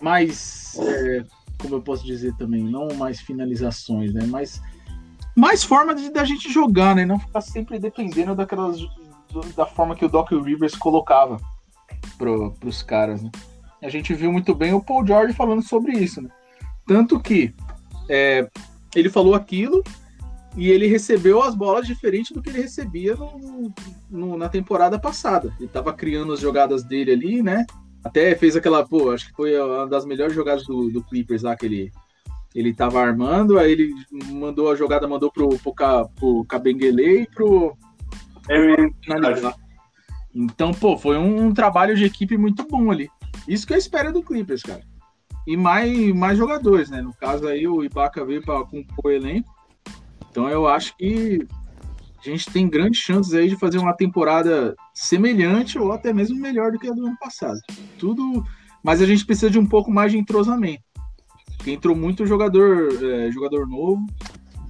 Mais é, como eu posso dizer também, não mais finalizações, né? Mas mais forma de, da gente jogar, né? Não ficar sempre dependendo daquelas do- da forma que o Doc Rivers colocava pro, pros caras, né? A gente viu muito bem o Paul George falando sobre isso, né? Tanto que é, ele falou aquilo e ele recebeu as bolas diferente do que ele recebia no- no- na temporada passada. Ele tava criando as jogadas dele ali, né? Até fez aquela, pô, acho que foi uma das melhores jogadas do, do Clippers lá que ele, ele tava armando, aí ele mandou a jogada, mandou pro, pro, pro Cabenguele e pro É, finalizar. Então, pô, foi um, trabalho de equipe muito bom ali. Isso que eu espero do Clippers, cara. E mais, mais jogadores, né? No caso aí, o Ibaka veio para compor o elenco. Então eu acho que a gente tem grandes chances aí de fazer uma temporada semelhante ou até mesmo melhor do que a do ano passado. Tudo, mas a gente precisa de um pouco mais de entrosamento. Porque entrou muito jogador, é, jogador novo,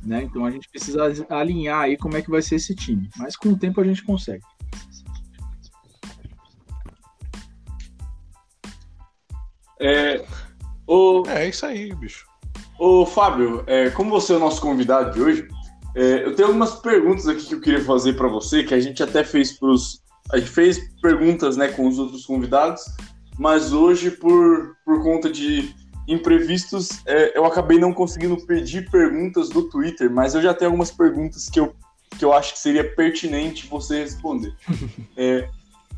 né? Então a gente precisa alinhar aí como é que vai ser esse time. Mas com o tempo a gente consegue. É, o, É isso aí, bicho. Ô, Fábio, é, como você é o nosso convidado de hoje, é, eu tenho algumas perguntas aqui que eu queria fazer para você, que a gente até fez pros. A gente fez perguntas né, com os outros convidados, mas hoje, por, por conta de imprevistos, é, eu acabei não conseguindo pedir perguntas do Twitter, mas eu já tenho algumas perguntas que eu, que eu acho que seria pertinente você responder. [laughs] É,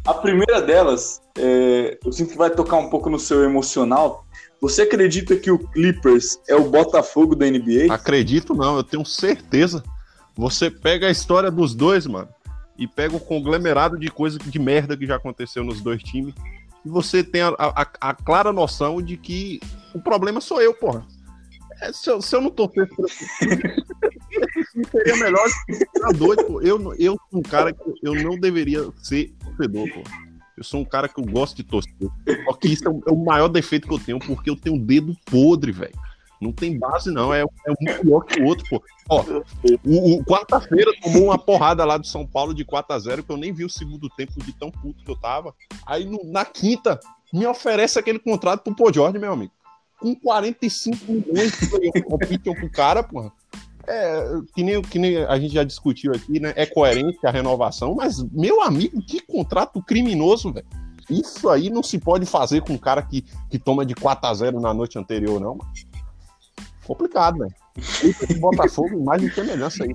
a primeira delas, é, eu sinto que vai tocar um pouco no seu emocional. Você acredita que o Clippers é o Botafogo da NBA? Acredito não, eu tenho certeza. Você pega a história dos dois, mano, e pega o conglomerado de coisa de merda que já aconteceu nos dois times, e você tem a, a- a clara noção de que o problema sou eu, porra. É, se, eu, se eu não torcer esse time, [laughs] seria melhor doido, pô. Eu, eu sou um cara que eu não deveria ser torcedor, pô. Eu sou um cara que eu gosto de torcer. Só que isso é o, é o maior defeito que eu tenho, porque eu tenho um dedo podre, velho. Não tem base, não. É, é um pior que o outro, pô. Ó, o, o quarta-feira tomou uma porrada lá do São Paulo de 4 a 0 que eu nem vi o segundo tempo de tão puto que eu tava. Aí no- na quinta, me oferece aquele contrato pro Pô Jorge, meu amigo. Com 45 milhões de option pro cara, porra. É, que nem, que nem a gente já discutiu aqui, né? É coerente a renovação, mas, meu amigo, que contrato criminoso, velho. Isso aí não se pode fazer com um cara que, que toma de 4 a 0 na noite anterior, não, mano. Complicado, velho. Botafogo, mais de semelhança aí.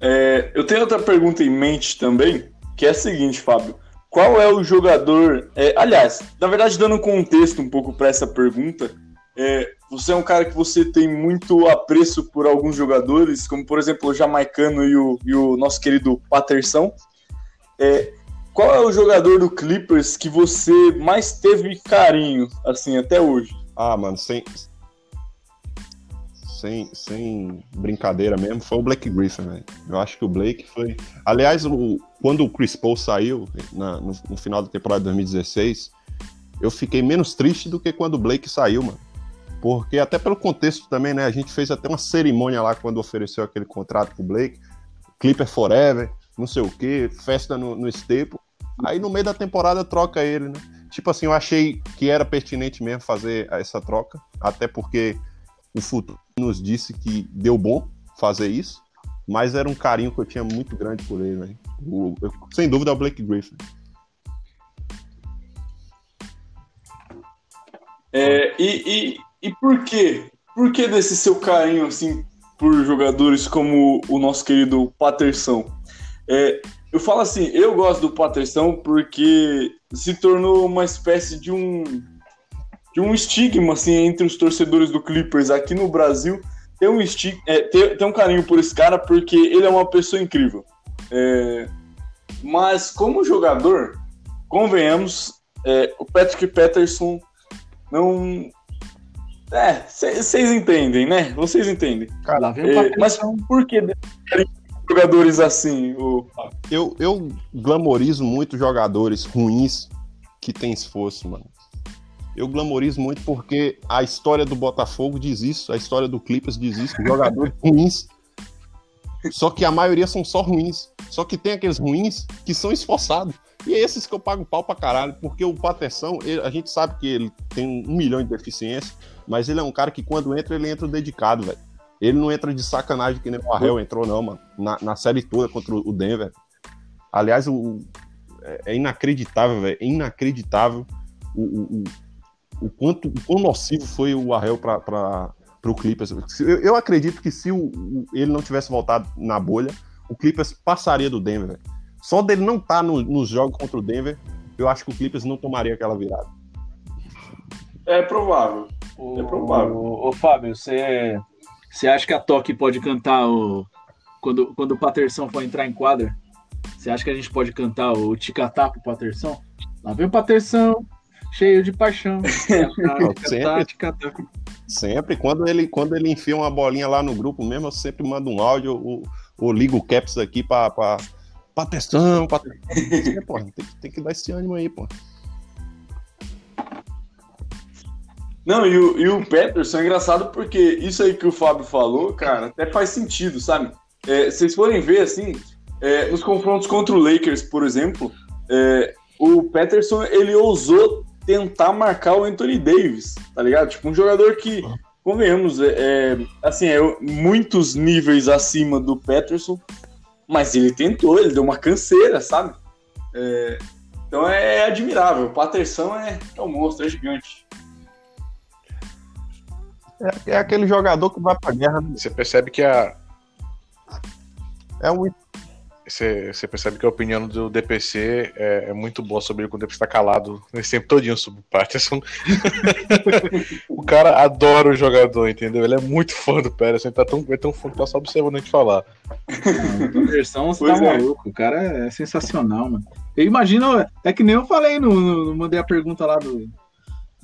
É, eu tenho outra pergunta em mente também, que é a seguinte, Fábio. Qual é o jogador. é, aliás, na verdade, dando contexto um pouco para essa pergunta, é, você é um cara que você tem muito apreço por alguns jogadores, como por exemplo o jamaicano e o, e o nosso querido Patterson. É, qual é o jogador do Clippers que você mais teve carinho, assim, até hoje? Ah, mano, sem. Sem, sem brincadeira mesmo, foi o Blake Griffin, velho. Eu acho que o Blake foi. Aliás, o, quando o Chris Paul saiu na- no, no final da temporada de 2016, eu fiquei menos triste do que quando o Blake saiu, mano. Porque até pelo contexto também, né? A gente fez até uma cerimônia lá quando ofereceu aquele contrato pro Blake. Clipper Forever, não sei o quê, festa no, no Staple. Aí no meio da temporada troca ele, né? Tipo assim, eu achei que era pertinente mesmo fazer essa troca, até porque o futuro nos disse que deu bom fazer isso, mas era um carinho que eu tinha muito grande por ele, velho. O- eu- Sem dúvida é o Blake Griffin. É, e, e, e por quê? Por que desse seu carinho, assim, por jogadores como o nosso querido Patterson? É, eu falo assim, eu gosto do Patterson porque se tornou uma espécie de um de um estigma, assim, entre os torcedores do Clippers aqui no Brasil. Tem um, esti é, tem, tem um carinho por esse cara porque ele é uma pessoa incrível. É, mas como jogador, convenhamos, é, o Patrick Patterson não. É, vocês entendem, né? Vocês entendem. O É, mas por que jogadores assim? O... Eu, eu glamorizo muito jogadores ruins que têm esforço, mano. Eu glamorizo muito porque a história do Botafogo diz isso, a história do Clippers diz isso, jogadores [laughs] ruins. Só que a maioria são só ruins. Só que tem aqueles ruins que são esforçados. E é esses que eu pago pau pra caralho, porque o Paterson, ele- a gente sabe que ele tem um milhão de deficiências, mas ele é um cara que quando entra, ele entra dedicado, velho. Ele não entra de sacanagem que nem o Arrel entrou, não, mano. Na, na série toda contra o Denver. Aliás, o, é, é inacreditável, velho. É inacreditável o, o, o, o quanto o quão nocivo foi o Arrel para o Clippers. Eu, eu acredito que se o, o- ele não tivesse voltado na bolha, o Clippers passaria do Denver. velho. Só dele não estar no, nos jogos contra o Denver, eu acho que o Clippers não tomaria aquela virada. É provável. Ô, É provável. Ô, Fábio, você, você acha que a Toque pode cantar o. Quando, quando o Paterson for entrar em quadra? Você acha que a gente pode cantar o Ticatá pro Paterson? Lá vem o Paterson, cheio de paixão. [laughs] Ticatá, ticatá. Sempre, quando ele, quando ele enfia uma bolinha lá no grupo mesmo, eu sempre mando um áudio ou, ou ligo o Caps aqui pra, pra, pra testão, pra testão. Pô, tem, tem que dar esse ânimo aí, pô. Não, e o, e o Peterson é engraçado porque isso aí que o Fábio falou, cara, até faz sentido, sabe? É, vocês forem ver, assim, é, nos confrontos contra o Lakers, por exemplo, é, o Peterson, ele ousou tentar marcar o Anthony Davis, tá ligado? Tipo, um jogador que, convenhamos, é, é, assim, é muitos níveis acima do Peterson, mas ele tentou, ele deu uma canseira, sabe? É, então é, admirável. O Patterson é, é um monstro, é gigante. É, é aquele jogador que vai pra guerra. né? Você percebe que a. É um Você, você percebe que a opinião do DPC é, é muito boa sobre ele quando ele está calado nesse tempo todinho sobre o Patterson. [laughs] o cara adora o jogador, entendeu? Ele é muito fã do Patterson, ele tá tão, é tão fã que tá só observando a gente falar. O Paterson, você Pois tá é. maluco. O cara é sensacional, mano. Eu imagino, é que nem eu falei no, no- mandei a pergunta lá do,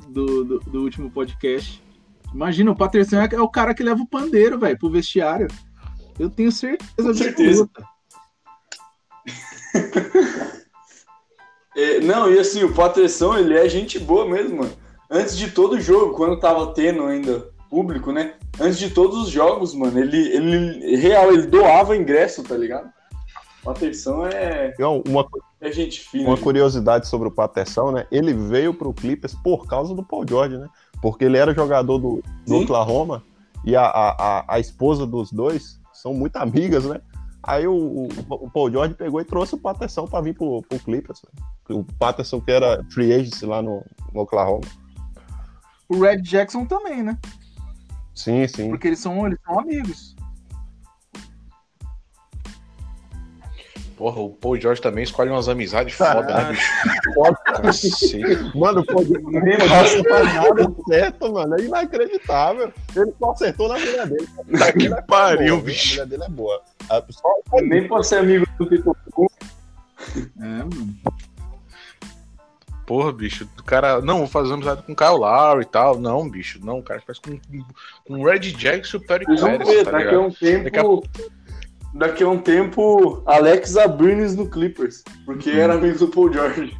do, do- do último podcast. Imagina, o Paterson é, é o cara que leva o pandeiro, velho, pro vestiário. Eu tenho certeza certeza. absoluta. [laughs] É, não, e assim, o Patterson, ele é gente boa mesmo, mano. Antes de todo jogo, quando tava tendo ainda público, né? Antes de todos os jogos, mano, ele, ele real, ele doava ingresso, tá ligado? O Patterson é, Então, uma, é gente fina. uma curiosidade sobre o Patterson, né? Ele veio pro Clippers por causa do Paul George, né? Porque ele era jogador do, do. Oklahoma e a, a, a, a esposa dos dois são muito amigas, né? Aí o, o, o Paul George pegou e trouxe o Patterson pra vir pro, pro Clippers. né? O Patterson que era free agent lá no, no Oklahoma. O Red Jackson também, né? Sim, sim. Porque eles são, eles são amigos. Porra, o Paul George também escolhe umas amizades foda, né, Caralho. bicho? Foda. Cacete. Mano, o Paul George não faz nada certo, mano. É inacreditável. Ele só acertou na mulher dele. Tá que Ele é pariu, boa, bicho. A mulher dele é boa. A pessoa Nem pra ser amigo do Vitor É, mano. Porra, bicho, o cara. Não, vou fazer amizade com o Kyle Lowry e tal. Não, bicho, não, o cara faz com, com o Red Jackson e o Perry Pérez, ver, tá daqui a um tempo. Daqui a- Daqui a um tempo, Alex Abrines no Clippers. Porque era amigo do Paul George.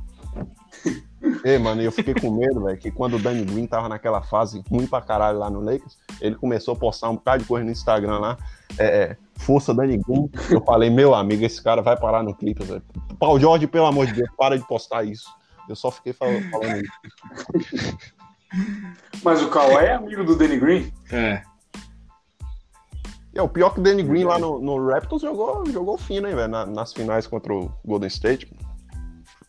Ei, mano, eu fiquei com medo, velho, que quando o Danny Green tava naquela fase ruim pra caralho lá no Lakers, ele começou a postar um bocado de coisa no Instagram lá, é, é, força Danny Green. Eu falei, meu amigo, esse cara vai parar no Clippers, velho. Paul Jorge, pelo amor de Deus, para de postar isso. Eu só fiquei fal- falando isso. Mas o Kawhi é amigo do Danny Green. É. E é, o pior que o Danny Green lá no, no Raptors jogou, jogou fino, hein, velho, na- nas finais contra o Golden State.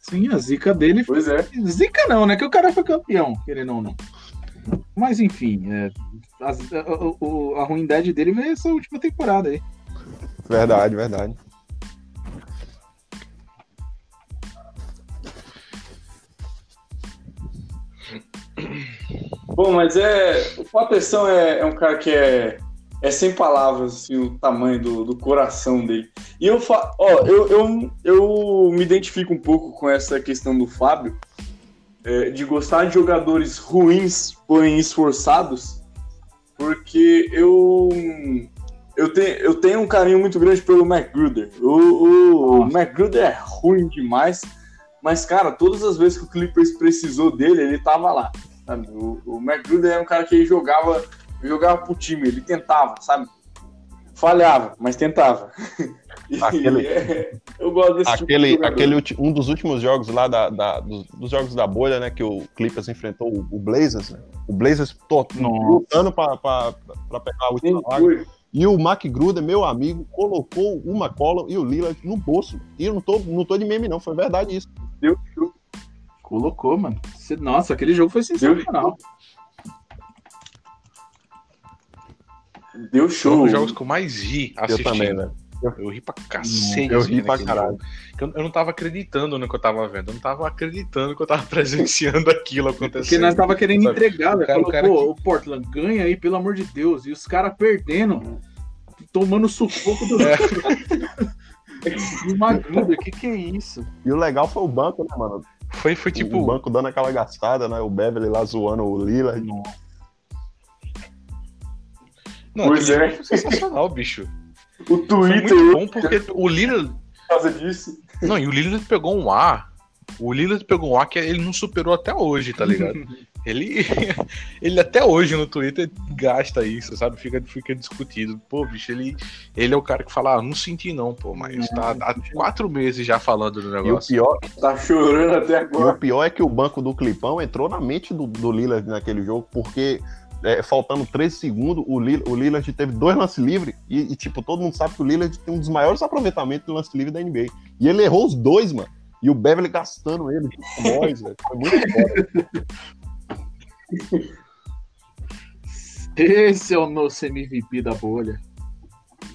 Sim, a zica dele foi. Pois é. Zica não, né? Que o cara foi campeão, querendo ou não. Mas enfim, é, a, a- o- a ruindade dele veio essa última temporada aí. Verdade, verdade. Bom, mas é. O Proteção é, é um cara que é. É sem palavras, assim, o tamanho do, do coração dele. E eu, fa... Ó, eu, eu, eu me identifico um pouco com essa questão do Fábio, é, de gostar de jogadores ruins, porém esforçados, porque eu, eu, te, eu tenho um carinho muito grande pelo McGruder. O, o McGruder é ruim demais, mas, cara, todas as vezes que o Clippers precisou dele, ele tava lá. Sabe? O, o McGruder era um cara que jogava, jogava pro time, ele tentava, sabe? Falhava, mas tentava. [laughs] Aquele- é, eu gosto desse tipo de Aquele, aquele um dos últimos jogos lá da, da- dos, dos jogos da bolha, né? Que o Clippers enfrentou o, o Blazers, né? O Blazers lutando pra, pra, pra pegar a última Sim, vaga. E o Mac Gruder, meu amigo, colocou o McCollum e o Lillard no bolso. E eu não tô, não tô de meme, não. Foi verdade isso. Deu. Colocou, mano. Nossa, aquele jogo foi sensacional. Deu Um show. dos jogos que eu mais ri Eu assistindo. também, né? Eu ri pra cacete. Eu ri pra caralho. Eu, eu não tava acreditando no que eu tava vendo. Eu não tava acreditando que eu tava [laughs] presenciando aquilo acontecendo. Porque nós tava querendo Sabe? entregar, velho. O Falou, o cara pô, que- o Portland ganha aí, pelo amor de Deus. E os caras perdendo, tomando sufoco do. É. [laughs] Magruder, que que é isso? E o legal foi o banco, né, mano? Foi, foi tipo. o banco dando aquela gastada, né? O Beverly lá zoando o Lillard. Não, Pois é. foi sensacional, bicho. [laughs] O Foi Twitter muito bom porque [laughs] o Lillard. por causa disso. Não, e o Lillard pegou um A. O Lillard pegou um A que ele não superou até hoje, tá ligado? [laughs] Ele, ele até hoje no Twitter gasta isso, sabe? Fica, fica discutido. Pô, bicho, ele, ele é o cara que fala, ah, não senti não, pô, mas tá há quatro meses já falando do E o negócio. pior, Tá chorando até E o agora. pior é que o banco do Clipão entrou na mente do, do Lillard naquele jogo, porque é, faltando 13 segundos, o, Lill- o Lillard teve dois lances livres, e, e, tipo, todo mundo sabe que o Lillard tem um dos maiores aproveitamentos do lance livre da NBA. E ele errou os dois, mano. E o Beverly gastando ele, tipo, nós, velho. Foi muito foda. Esse é o nosso MVP da bolha.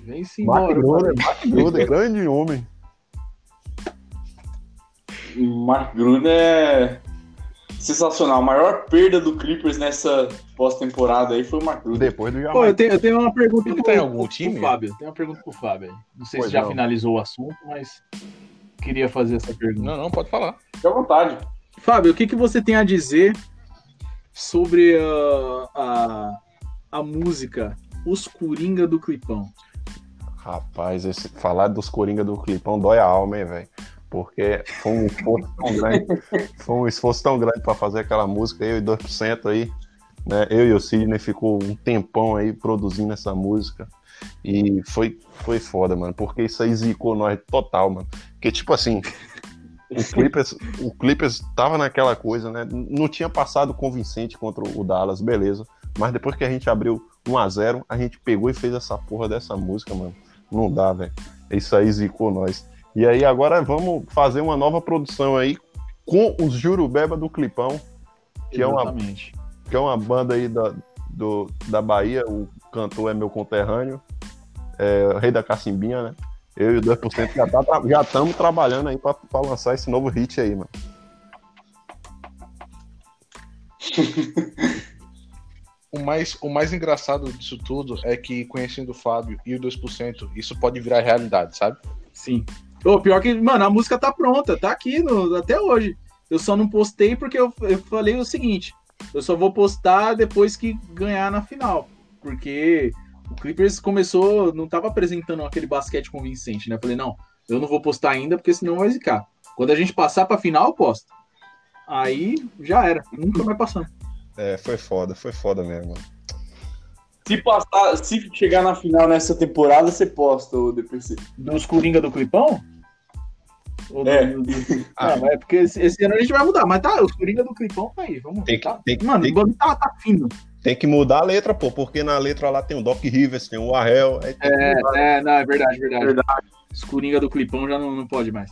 Vem-se Mark embora. Mark [laughs] grande homem. Mark Gruner é sensacional. A maior perda do Clippers nessa pós-temporada aí foi o Mark. Depois do Pô, eu tenho, eu tenho uma pergunta Ele pro, tá em algum pro- time? pro Fábio. Tem uma pergunta pro Fábio aí. Não sei Pois se já não. finalizou o assunto, mas queria fazer essa pergunta. Não, não, pode falar. Fique à vontade. Fábio, o que, que você tem a dizer sobre a, a, a música Os Coringa do Clipão? Rapaz, esse, falar dos Coringa do Clipão dói a alma, hein, velho? Porque foi um esforço tão grande. [laughs] foi um esforço tão grande pra fazer aquela música, eu e 2% aí. Né? Eu e o Sidney ficou um tempão aí produzindo essa música. E foi, foi foda, mano. Porque isso aí zicou nós total, mano. Porque, tipo assim, o Clippers, o Clippers tava naquela coisa, né? Não tinha passado convincente contra o Dallas, beleza. Mas depois que a gente abriu 1x0, a gente pegou e fez essa porra dessa música, mano. Não dá, velho. Isso aí zicou nós. E aí agora vamos fazer uma nova produção aí com os Jurubeba do Clipão, que é uma Exatamente. que é uma banda aí da, do, da Bahia, o cantor é meu conterrâneo, é o Rei da Cacimbinha, né? Eu e o 2% já tá, já estamos trabalhando aí pra, pra lançar esse novo hit aí, mano. [laughs] O mais, o mais engraçado disso tudo é que, conhecendo o Fábio e o 2%, isso pode virar realidade, sabe? Sim. Ô, pior que, mano, a música tá pronta, tá aqui no- até hoje. Eu só não postei porque eu, eu falei o seguinte: eu só vou postar depois que ganhar na final. Porque o Clippers começou, não tava apresentando aquele basquete convincente, né? Falei, não, eu não vou postar ainda porque senão vai zicar. Quando a gente passar pra final, eu posto. Aí já era, nunca vai passando. É, foi foda, foi foda mesmo. Se passar, se chegar na final nessa temporada, você posta o DPC. Dos Coringa do Clipão? Ou do- É. do- [laughs] Ah, mas é porque esse, esse ano a gente vai mudar. Mas tá, os Coringa do Clipão tá aí. Vamos Tem que- tá- tem que- Mano, tem o bagulho tá, tá fino. Tem que mudar a letra, pô, porque na letra lá tem o Doc Rivers, tem o Arrel. É, mudar. é, não, é verdade, verdade. Verdade. Os Coringa do Clipão já não, não pode mais.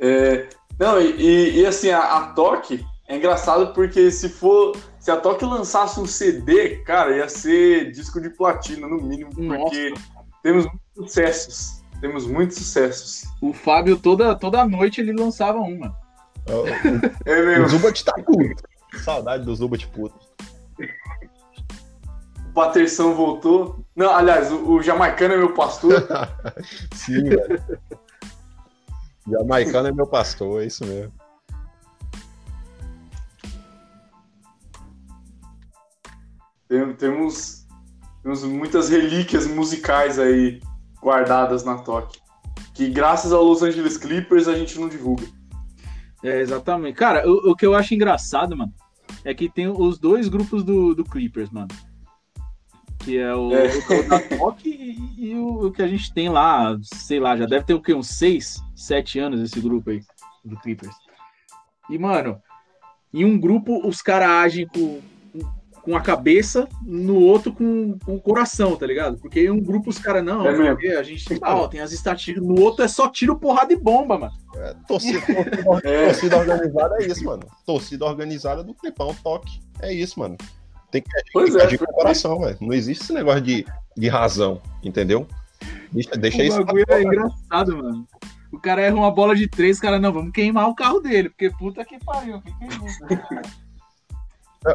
É, não, e, e- e, assim, a, a Toque é engraçado porque se for. Se a Toque lançasse um CD, cara, ia ser disco de platina, no mínimo, porque temos muitos sucessos. Temos muitos sucessos. O Fábio, toda, toda noite, ele lançava uma. É O mesmo. Zubat tá puto. Saudade do Zubat puto. O Paterção voltou. Não, aliás, o, o Jamaicano é meu pastor. [laughs] Sim, velho. Jamaicano é meu pastor, é isso mesmo. Temos, temos muitas relíquias musicais aí guardadas na Toque. Que graças ao Los Angeles Clippers a gente não divulga. É, exatamente. Cara, o, o que eu acho engraçado, mano, é que tem os dois grupos do, do Clippers, mano. Que é o, É. o da Toque e, e o, o que a gente tem lá, sei lá, já deve ter o quê? Uns seis, sete anos esse grupo aí, do Clippers. E, mano, em um grupo os caras agem com, com a cabeça, no outro com, com o coração, tá ligado? Porque em um grupo os caras, não, É mesmo. porque a gente ó, tem as estatísticas, no outro é só tiro, porrada e bomba, mano. É, torcida, torcida, É. torcida organizada é isso, mano. Torcida organizada do Clipão, toque. É isso, mano. Tem que agir, Pois tem que é, agir com o coração, velho. Não existe esse negócio de, de razão, entendeu? Deixa, deixa o isso. bagulho é engraçado, mano. O cara erra uma bola de três, cara, não, vamos queimar o carro dele, porque puta que pariu, que que é isso? [laughs]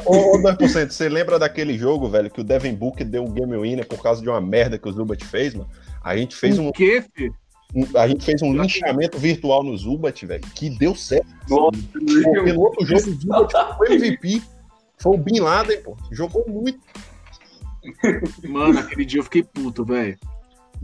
Ô, ô 2%, você lembra daquele jogo, velho, que o Devin Booker deu um game winner por causa de uma merda que o Zubat fez, mano? A gente fez um, O quê, filho? um- a gente fez um linchamento virtual no Zubat, velho, que deu certo. Nossa, Porque no outro jogo o Zubat foi MVP. Foi o Bin Laden, pô. Jogou muito. Mano, aquele dia eu fiquei puto, velho.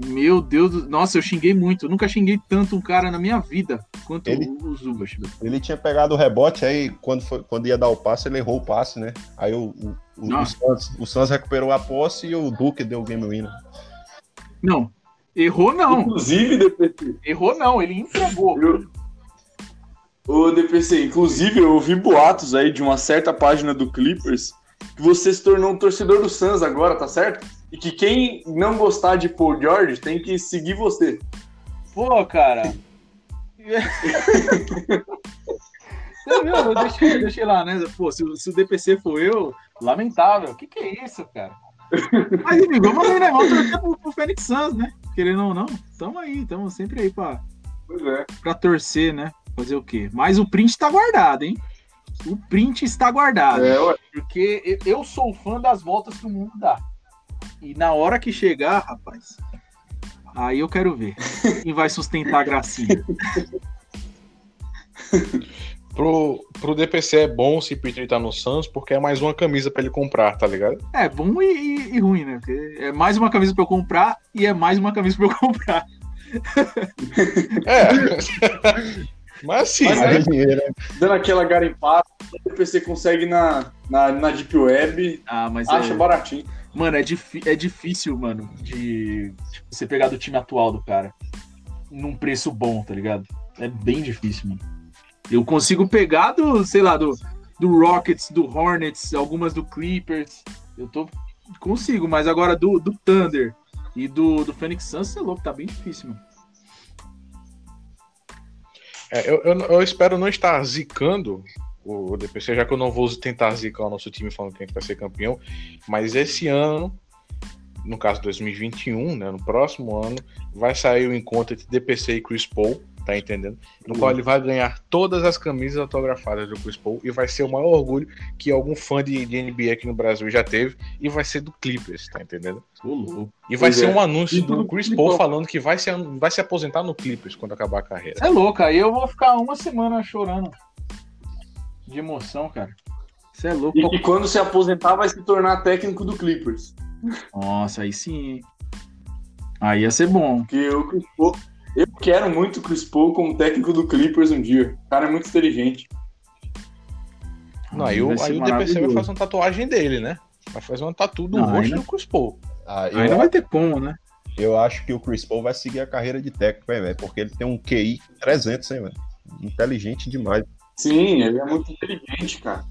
Meu Deus do... Nossa, eu xinguei muito. Eu nunca xinguei tanto um cara na minha vida quanto Ele- o, velho. Ele tinha pegado o rebote, aí quando, foi, quando ia dar o passe, ele errou o passe, né? Aí o, o, o, o, Suns, o Suns recuperou a posse e o Duke deu o game winner. Não, errou não. Inclusive, DPC, Errou não, ele entregou. eu, o DPC, inclusive eu ouvi boatos aí de uma certa página do Clippers que você se tornou um torcedor do Suns agora, tá certo? E que quem não gostar de Paul George tem que seguir você. Pô, cara. Você viu? Deixei, deixei lá, né? Pô, se, o- se o DPC for eu, lamentável. O que, que é isso, cara? Mas, enfim, vamos aí, né? Vamos torcer pro, pro Fênix Suns, né? Querendo ou não, tamo aí, tamo sempre aí pra, Pois é. pra torcer, né? Fazer o quê? Mas o print tá guardado, hein? O print está guardado. É. Porque eu sou fã das voltas que o mundo dá. E na hora que chegar, rapaz, aí eu quero ver quem vai sustentar a gracinha. [laughs] Pro, pro DPC é bom o CP3 tá no Suns, porque é mais uma camisa pra ele comprar, tá ligado? É bom e, e- e ruim, né? Porque é mais uma camisa pra eu comprar e é mais uma camisa pra eu comprar. [laughs] É. [laughs] Mas assim, Mas né? aí- dinheiro, né? Dando aquela garimpada, o DPC consegue na, na, na Deep Web, Ah, mas acha é, baratinho. Mano, é, é difícil, mano, de tipo, você pegar do time atual do cara num preço bom, tá ligado? É bem difícil, mano. Eu consigo pegar do, sei lá, do, do Rockets, do Hornets, algumas do Clippers. Eu tô. Consigo, mas agora do, do Thunder e do, do Phoenix Suns, é louco, tá bem difícil, mano. É, eu, eu, eu espero não estar zicando o DPC, já que eu não vou tentar zicar o nosso time falando que a gente vai ser campeão. Mas esse ano no caso 2021, né, no próximo ano, vai sair o encontro entre DPC e Chris Paul, tá entendendo? No qual ele vai ganhar todas as camisas autografadas do Chris Paul e vai ser o maior orgulho que algum fã de, de NBA aqui no Brasil já teve e vai ser do Clippers, tá entendendo? Louco. E vai Pois ser é. um anúncio do Chris Paul falando que vai se, vai se aposentar no Clippers quando acabar a carreira. Você é louco, aí eu vou ficar uma semana chorando. De emoção, cara. Você é louco. E quando se aposentar vai se tornar técnico do Clippers. Nossa, aí sim. Aí ia ser bom. Porque o Chris Paul, eu quero muito o Chris Paul como técnico do Clippers um dia. O cara é muito inteligente. Não, aí, o, aí o DPC vai fazer uma tatuagem dele, né? Vai fazer uma tatu do Não, rosto não- do Chris Paul. Ah, eu, Aí não vai ter como, né? eu acho que o Chris Paul vai seguir a carreira de técnico, velho? Porque ele tem um QI 300, hein, velho? Inteligente demais. Sim, ele é muito inteligente, cara.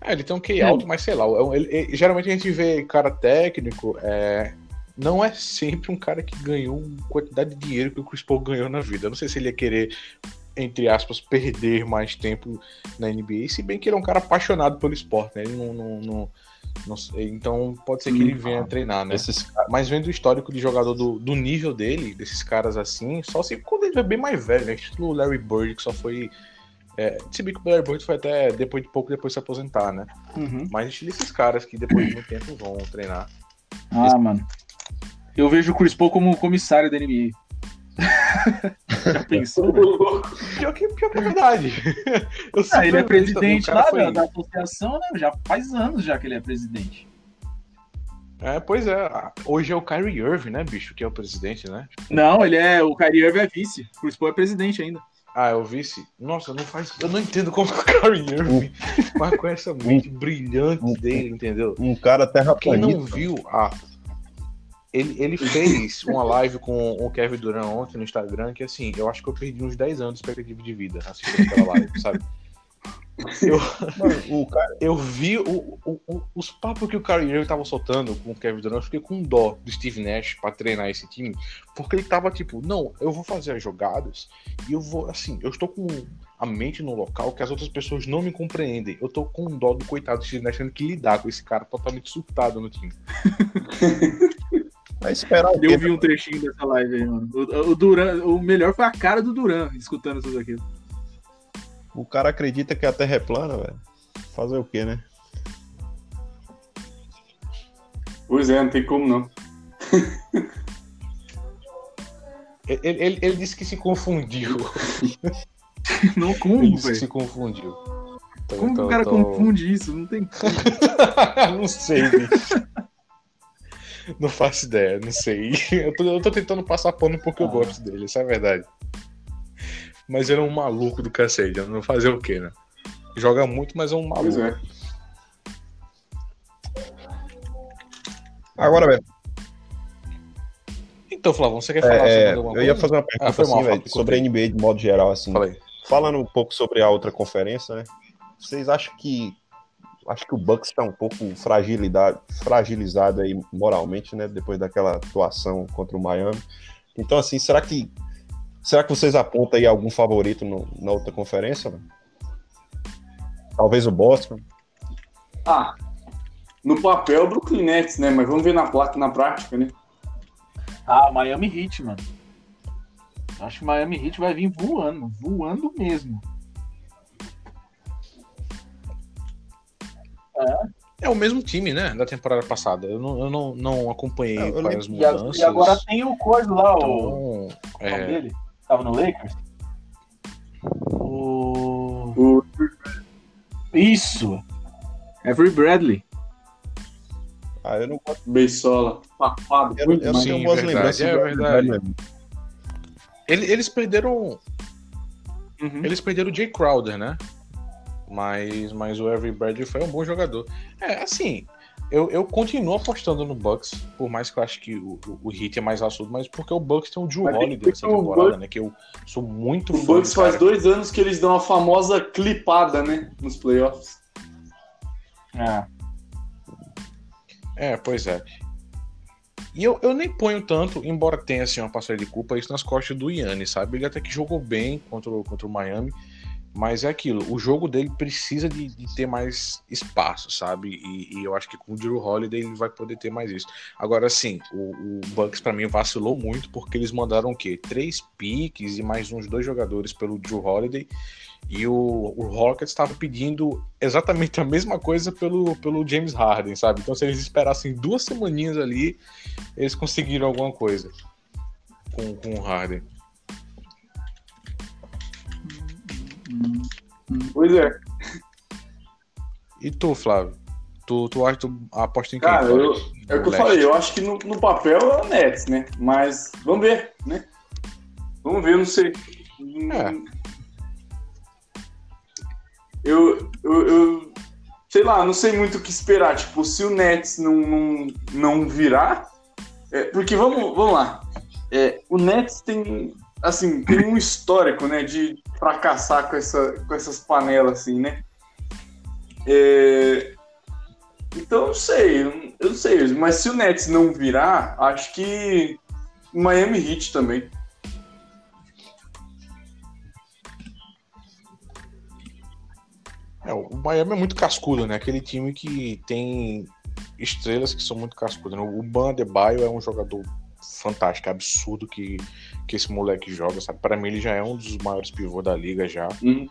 É, ele tem um QI É. alto, mas sei lá. é ele- ele- geralmente a gente vê cara técnico, é, não é sempre um cara que ganhou quantidade de dinheiro que o Chris Paul ganhou na vida. Eu não sei se ele ia querer, entre aspas, perder mais tempo na NBA, se bem que ele é um cara apaixonado pelo esporte, né? Ele não. não- não- não sei, então pode ser que ele venha treinar, né? Esses Mas vendo o histórico de jogador do, do nível dele, desses caras assim, só se quando ele é bem mais velho, né? Estilo Larry Bird, que só foi. É, se bem que o Larry Bird foi até depois de pouco depois se aposentar, né? Uhum. Mas estilo esses caras que depois de muito tempo vão treinar. Ah, mano. Eu vejo o Chris Paul como comissário da NBA. [laughs] Já pensou? Pior que, pior que é verdade. [laughs] Ah, ele é presidente lá foi- da, da associação, né? Já faz anos já que ele é presidente. É, pois é. Hoje é o Kyrie Irving, né, bicho, que é o presidente, né? Não, ele é. O Kyrie Irving é vice. O Chris Paul é presidente ainda. Ah, é o vice. Nossa, não faz. Eu não entendo como o Kyrie Irving, [laughs] mas com essa mente brilhante dele, entendeu? Um cara Quem terraplanista. não viu, ah, ele, ele fez uma live com o Kevin Durant ontem no Instagram, que assim, eu acho que eu perdi uns 10 anos de expectativa de vida assistindo aquela live, sabe? Eu, Mano, o cara, eu vi o- o- o- os papos que o Kyrie Irving tava soltando com o Kevin Durant, eu fiquei com dó do Steve Nash pra treinar esse time, porque ele tava tipo, não, eu vou fazer as jogadas e eu vou, assim, eu estou com a mente no local que as outras pessoas não me compreendem. Eu tô com dó do coitado do Steve Nash tendo que lidar com esse cara totalmente surtado no time. [laughs] vai esperar o Eu vi um trechinho dessa live aí, mano. O, o Duran, o melhor foi a cara do Duran escutando tudo aquilo. O cara acredita que a Terra é plana, velho. Fazer o quê, né? Pois é, não tem como não. Ele, ele, ele disse que se confundiu. [laughs] Não Ele como, disse que velho. se confundiu. Então, Como que então, o cara então- confunde isso? Não tem. [laughs] não sei, bicho. Não faço ideia, não sei. Eu tô, eu tô tentando passar pano porque eu Ah. gosto dele, isso é verdade. Mas ele é um maluco do cacete, não fazer o quê, né? Joga muito, mas é um maluco. Pois é. Agora, velho, Então, Flavão, você quer falar sobre é, alguma eu ia coisa? fazer uma pergunta Ah, mal, assim, Fábio, sobre a NBA de modo geral, assim. Fala aí. Falando um pouco sobre a outra conferência, né? Vocês acham que acho que o Bucks está um pouco fragilidade, fragilizado aí moralmente, né? Depois daquela atuação contra o Miami. Então, assim, será que será que vocês apontam aí algum favorito no- na outra conferência? Mano? Talvez o Boston. Ah, no papel o Brooklyn Nets, né? Mas vamos ver na placa, na prática, né? Ah, Miami Heat, mano. Acho que Miami Heat vai vir voando, voando mesmo. É o mesmo time, né? Da temporada passada. Eu não, eu não, não acompanhei Eu quais as E, mudanças. e agora tem o coisa lá, o, Então, o é, dele. Tava no Lakers. O... O Isso! Avery Bradley. Ah, eu não gosto. Beisola, safado, Eu, eu não Sim, tenho boas verdade, lembranças. é verdade. Bradley. ele- eles perderam Uhum. Eles perderam o Jay Crowder, né? Mas, mas o Avery Bradley foi um bom jogador. É, assim, eu, eu continuo apostando no Bucks, por mais que eu acho que o, o, o Heat é mais assunto, mas porque o Bucks tem o Drew Holiday nessa o temporada, Bucks- né? Que eu sou muito O fã Bucks do faz cara. dois anos que eles dão a famosa clipada, né? Nos playoffs. É. É, pois é. E eu, eu nem ponho tanto, embora tenha assim, uma parcela de culpa, isso nas costas do Yannis, sabe? Ele até que jogou bem contra o, contra o Miami. Mas é aquilo, o jogo dele precisa de, de ter mais espaço, sabe? E, e, eu acho que com o Drew Holiday ele vai poder ter mais isso. Agora, sim, o, o Bucks para mim vacilou muito porque eles mandaram o quê? Três piques e mais uns dois jogadores pelo Drew Holiday. E o, o Rockets estava pedindo exatamente a mesma coisa pelo, pelo James Harden, sabe? Então, se eles esperassem duas semaninhas ali, eles conseguiram alguma coisa com, com o Harden. Pois é. E tu, Flávio? Tu, tu acha tu aposta em quem? Cara, eu, é o que eu falei, eu acho que no, no papel é o Nets, né? Mas vamos ver, né? Vamos ver, não sei. É. Eu, eu, eu, sei lá, não sei muito o que esperar. Tipo, se o Nets não, não, não virar. É, porque vamos, vamos lá. É, o Nets tem, assim, tem um histórico, né, de fracassar com, essa, com essas panelas, assim, né? É, então, não sei, eu sei. Mas se o Nets não virar, acho que Miami Heat também. É, o Miami é muito cascudo, né? Aquele time que tem estrelas que são muito cascudas. Né? O Ban é um jogador fantástico, absurdo que, que esse moleque joga, sabe? Para mim ele já é um dos maiores pivôs da liga já. Uhum.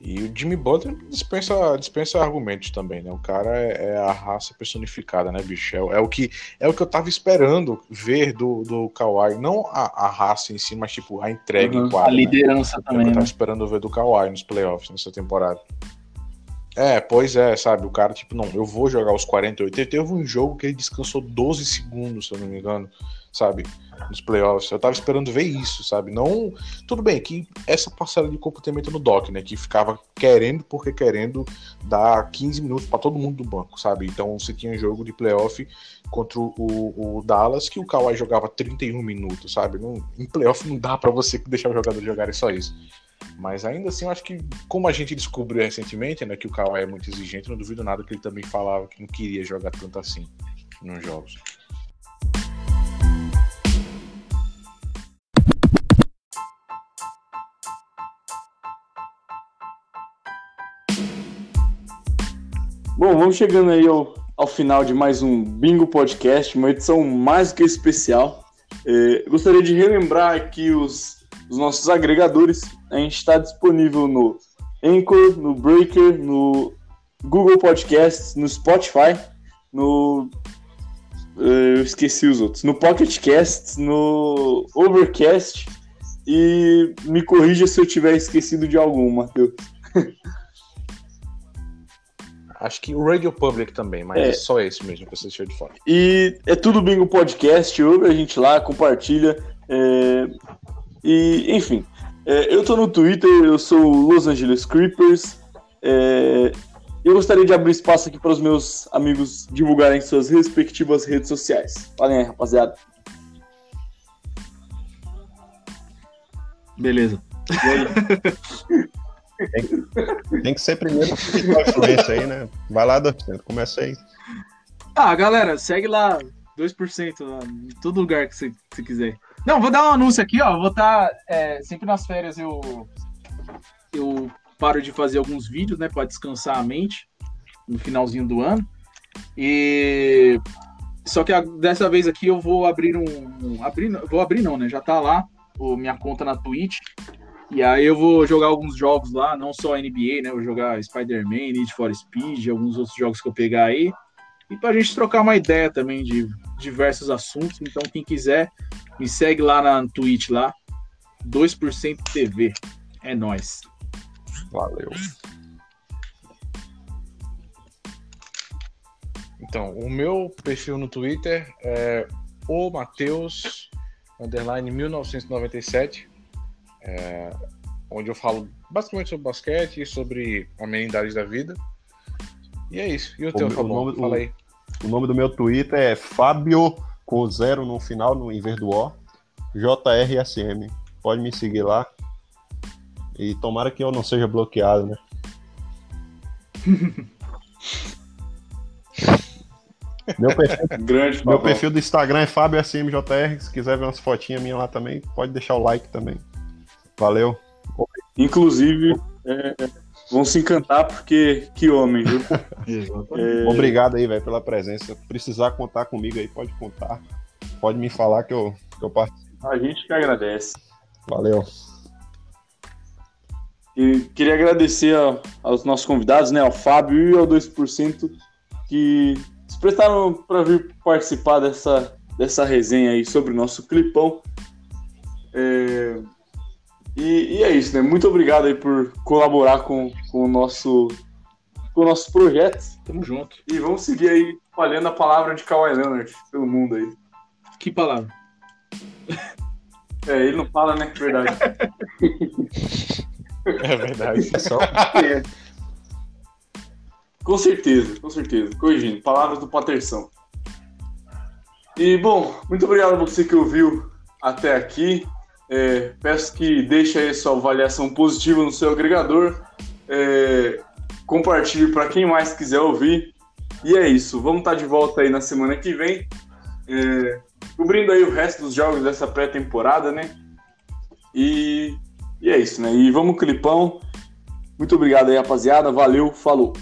E o Jimmy Butler dispensa, dispensa argumentos também, né? O cara é, é a raça personificada, né, bicho? É, é, o que, é o que eu tava esperando ver do, do Kawhi. Não a, a raça em si, mas tipo a entrega Uhum. em quadra. A liderança né? também, Eu tava né? esperando ver do Kawhi nos playoffs nessa temporada. É, pois é, sabe? O cara, tipo, não, eu vou jogar os 48. Ele teve um jogo que ele descansou 12 segundos, se eu não me engano, sabe? Nos playoffs. Eu tava esperando ver isso, sabe? Não. Tudo bem, que essa parcela de comportamento no Doc, né? Que ficava querendo, porque querendo dar 15 minutos pra todo mundo do banco, sabe? Então você tinha jogo de playoff contra o, o Dallas que o Kawhi jogava 31 minutos, sabe? Não, em playoff não dá pra você deixar o jogador jogar só isso. Mas ainda assim, eu acho que, como a gente descobriu recentemente, né, que o Kawhi é muito exigente, não duvido nada que ele também falava que não queria jogar tanto assim nos jogos. Bom, vamos chegando aí ao, ao final de mais um Bingo Podcast, uma edição mais do que especial. É, gostaria de relembrar aqui os, os nossos agregadores. A gente está disponível no Anchor, no Breaker, no Google Podcasts, no Spotify, no. é, Eu esqueci os outros. No Pocket Casts, no Overcast. E me corrija se eu tiver esquecido de algum, Matheus. [laughs] Acho que o Radio Public também, mas É. é, só esse mesmo que você deixou de fora. E é tudo Bingo Podcast, ouve a gente lá, compartilha. é, E, enfim, é, eu tô no Twitter, eu sou o Los Angeles Creepers. é, Eu gostaria de abrir espaço aqui para os meus amigos divulgarem suas respectivas redes sociais. Falem aí, rapaziada. Beleza. Tem que ser primeiro com a influência aí, né? Vai lá, Dorcento, começa aí. Ah, galera, segue lá 2% lá, em todo lugar que você, que você quiser. Não, vou dar um anúncio aqui, ó. Vou estar sempre nas férias eu eu paro de fazer alguns vídeos, né, para descansar a mente no finalzinho do ano. E só que a- dessa vez aqui eu vou abrir um, um- abrir, vou abrir não, né? Já tá lá o minha conta na Twitch. E aí eu vou jogar alguns jogos lá, não só NBA, né? Vou jogar Spider-Man, Need for Speed, alguns outros jogos que eu pegar aí. E pra gente trocar uma ideia também de diversos assuntos. Então, quem quiser, me segue lá na Twitch lá. 2% TV. É nóis. Valeu. Então, o meu perfil no Twitter é o Mateus underline 1997, é, onde eu falo basicamente sobre basquete e sobre amenidades da vida. E é isso. E o, O teu, meu- Fabão? o nome- Fala o- aí. O nome do meu Twitter é Fábio com zero no final, no, em vez do O. JRSM. Pode me seguir lá. E tomara que eu não seja bloqueado, né? [laughs] meu, perfil, Grande, meu perfil do Instagram é FábioSMJR. Se quiser ver umas fotinhas minhas lá também, pode deixar o like também. Valeu. Inclusive, É, vão se encantar porque que homem, viu? [laughs] É, Obrigado aí, velho, pela presença. Precisar contar comigo aí, pode contar. Pode me falar que eu, que eu participo. a gente que agradece. Valeu. E queria agradecer a- aos nossos convidados, né, ao Fábio e ao 2%, que se prestaram para vir participar dessa, dessa resenha aí sobre o nosso clipão. É, E, e é isso, né? Muito obrigado aí por colaborar com, com, o, nosso, com o nosso projeto. Tamo junto. E vamos seguir aí falhando a palavra de Kawhi Leonard pelo mundo aí. Que palavra? É, ele não fala, né? Verdade. [laughs] É verdade. É só [laughs] Com certeza, com certeza. Corrigindo, palavras do Paterção. E, bom, muito obrigado a você que ouviu até aqui. É, peço que deixe aí sua avaliação positiva no seu agregador. É, compartilhe para quem mais quiser ouvir. E é isso. Vamos estar de volta aí na semana que vem. É, cobrindo aí o resto dos jogos dessa pré-temporada, né? E, e é isso, né? E vamos, Clipão. Muito obrigado aí, rapaziada. Valeu, falou.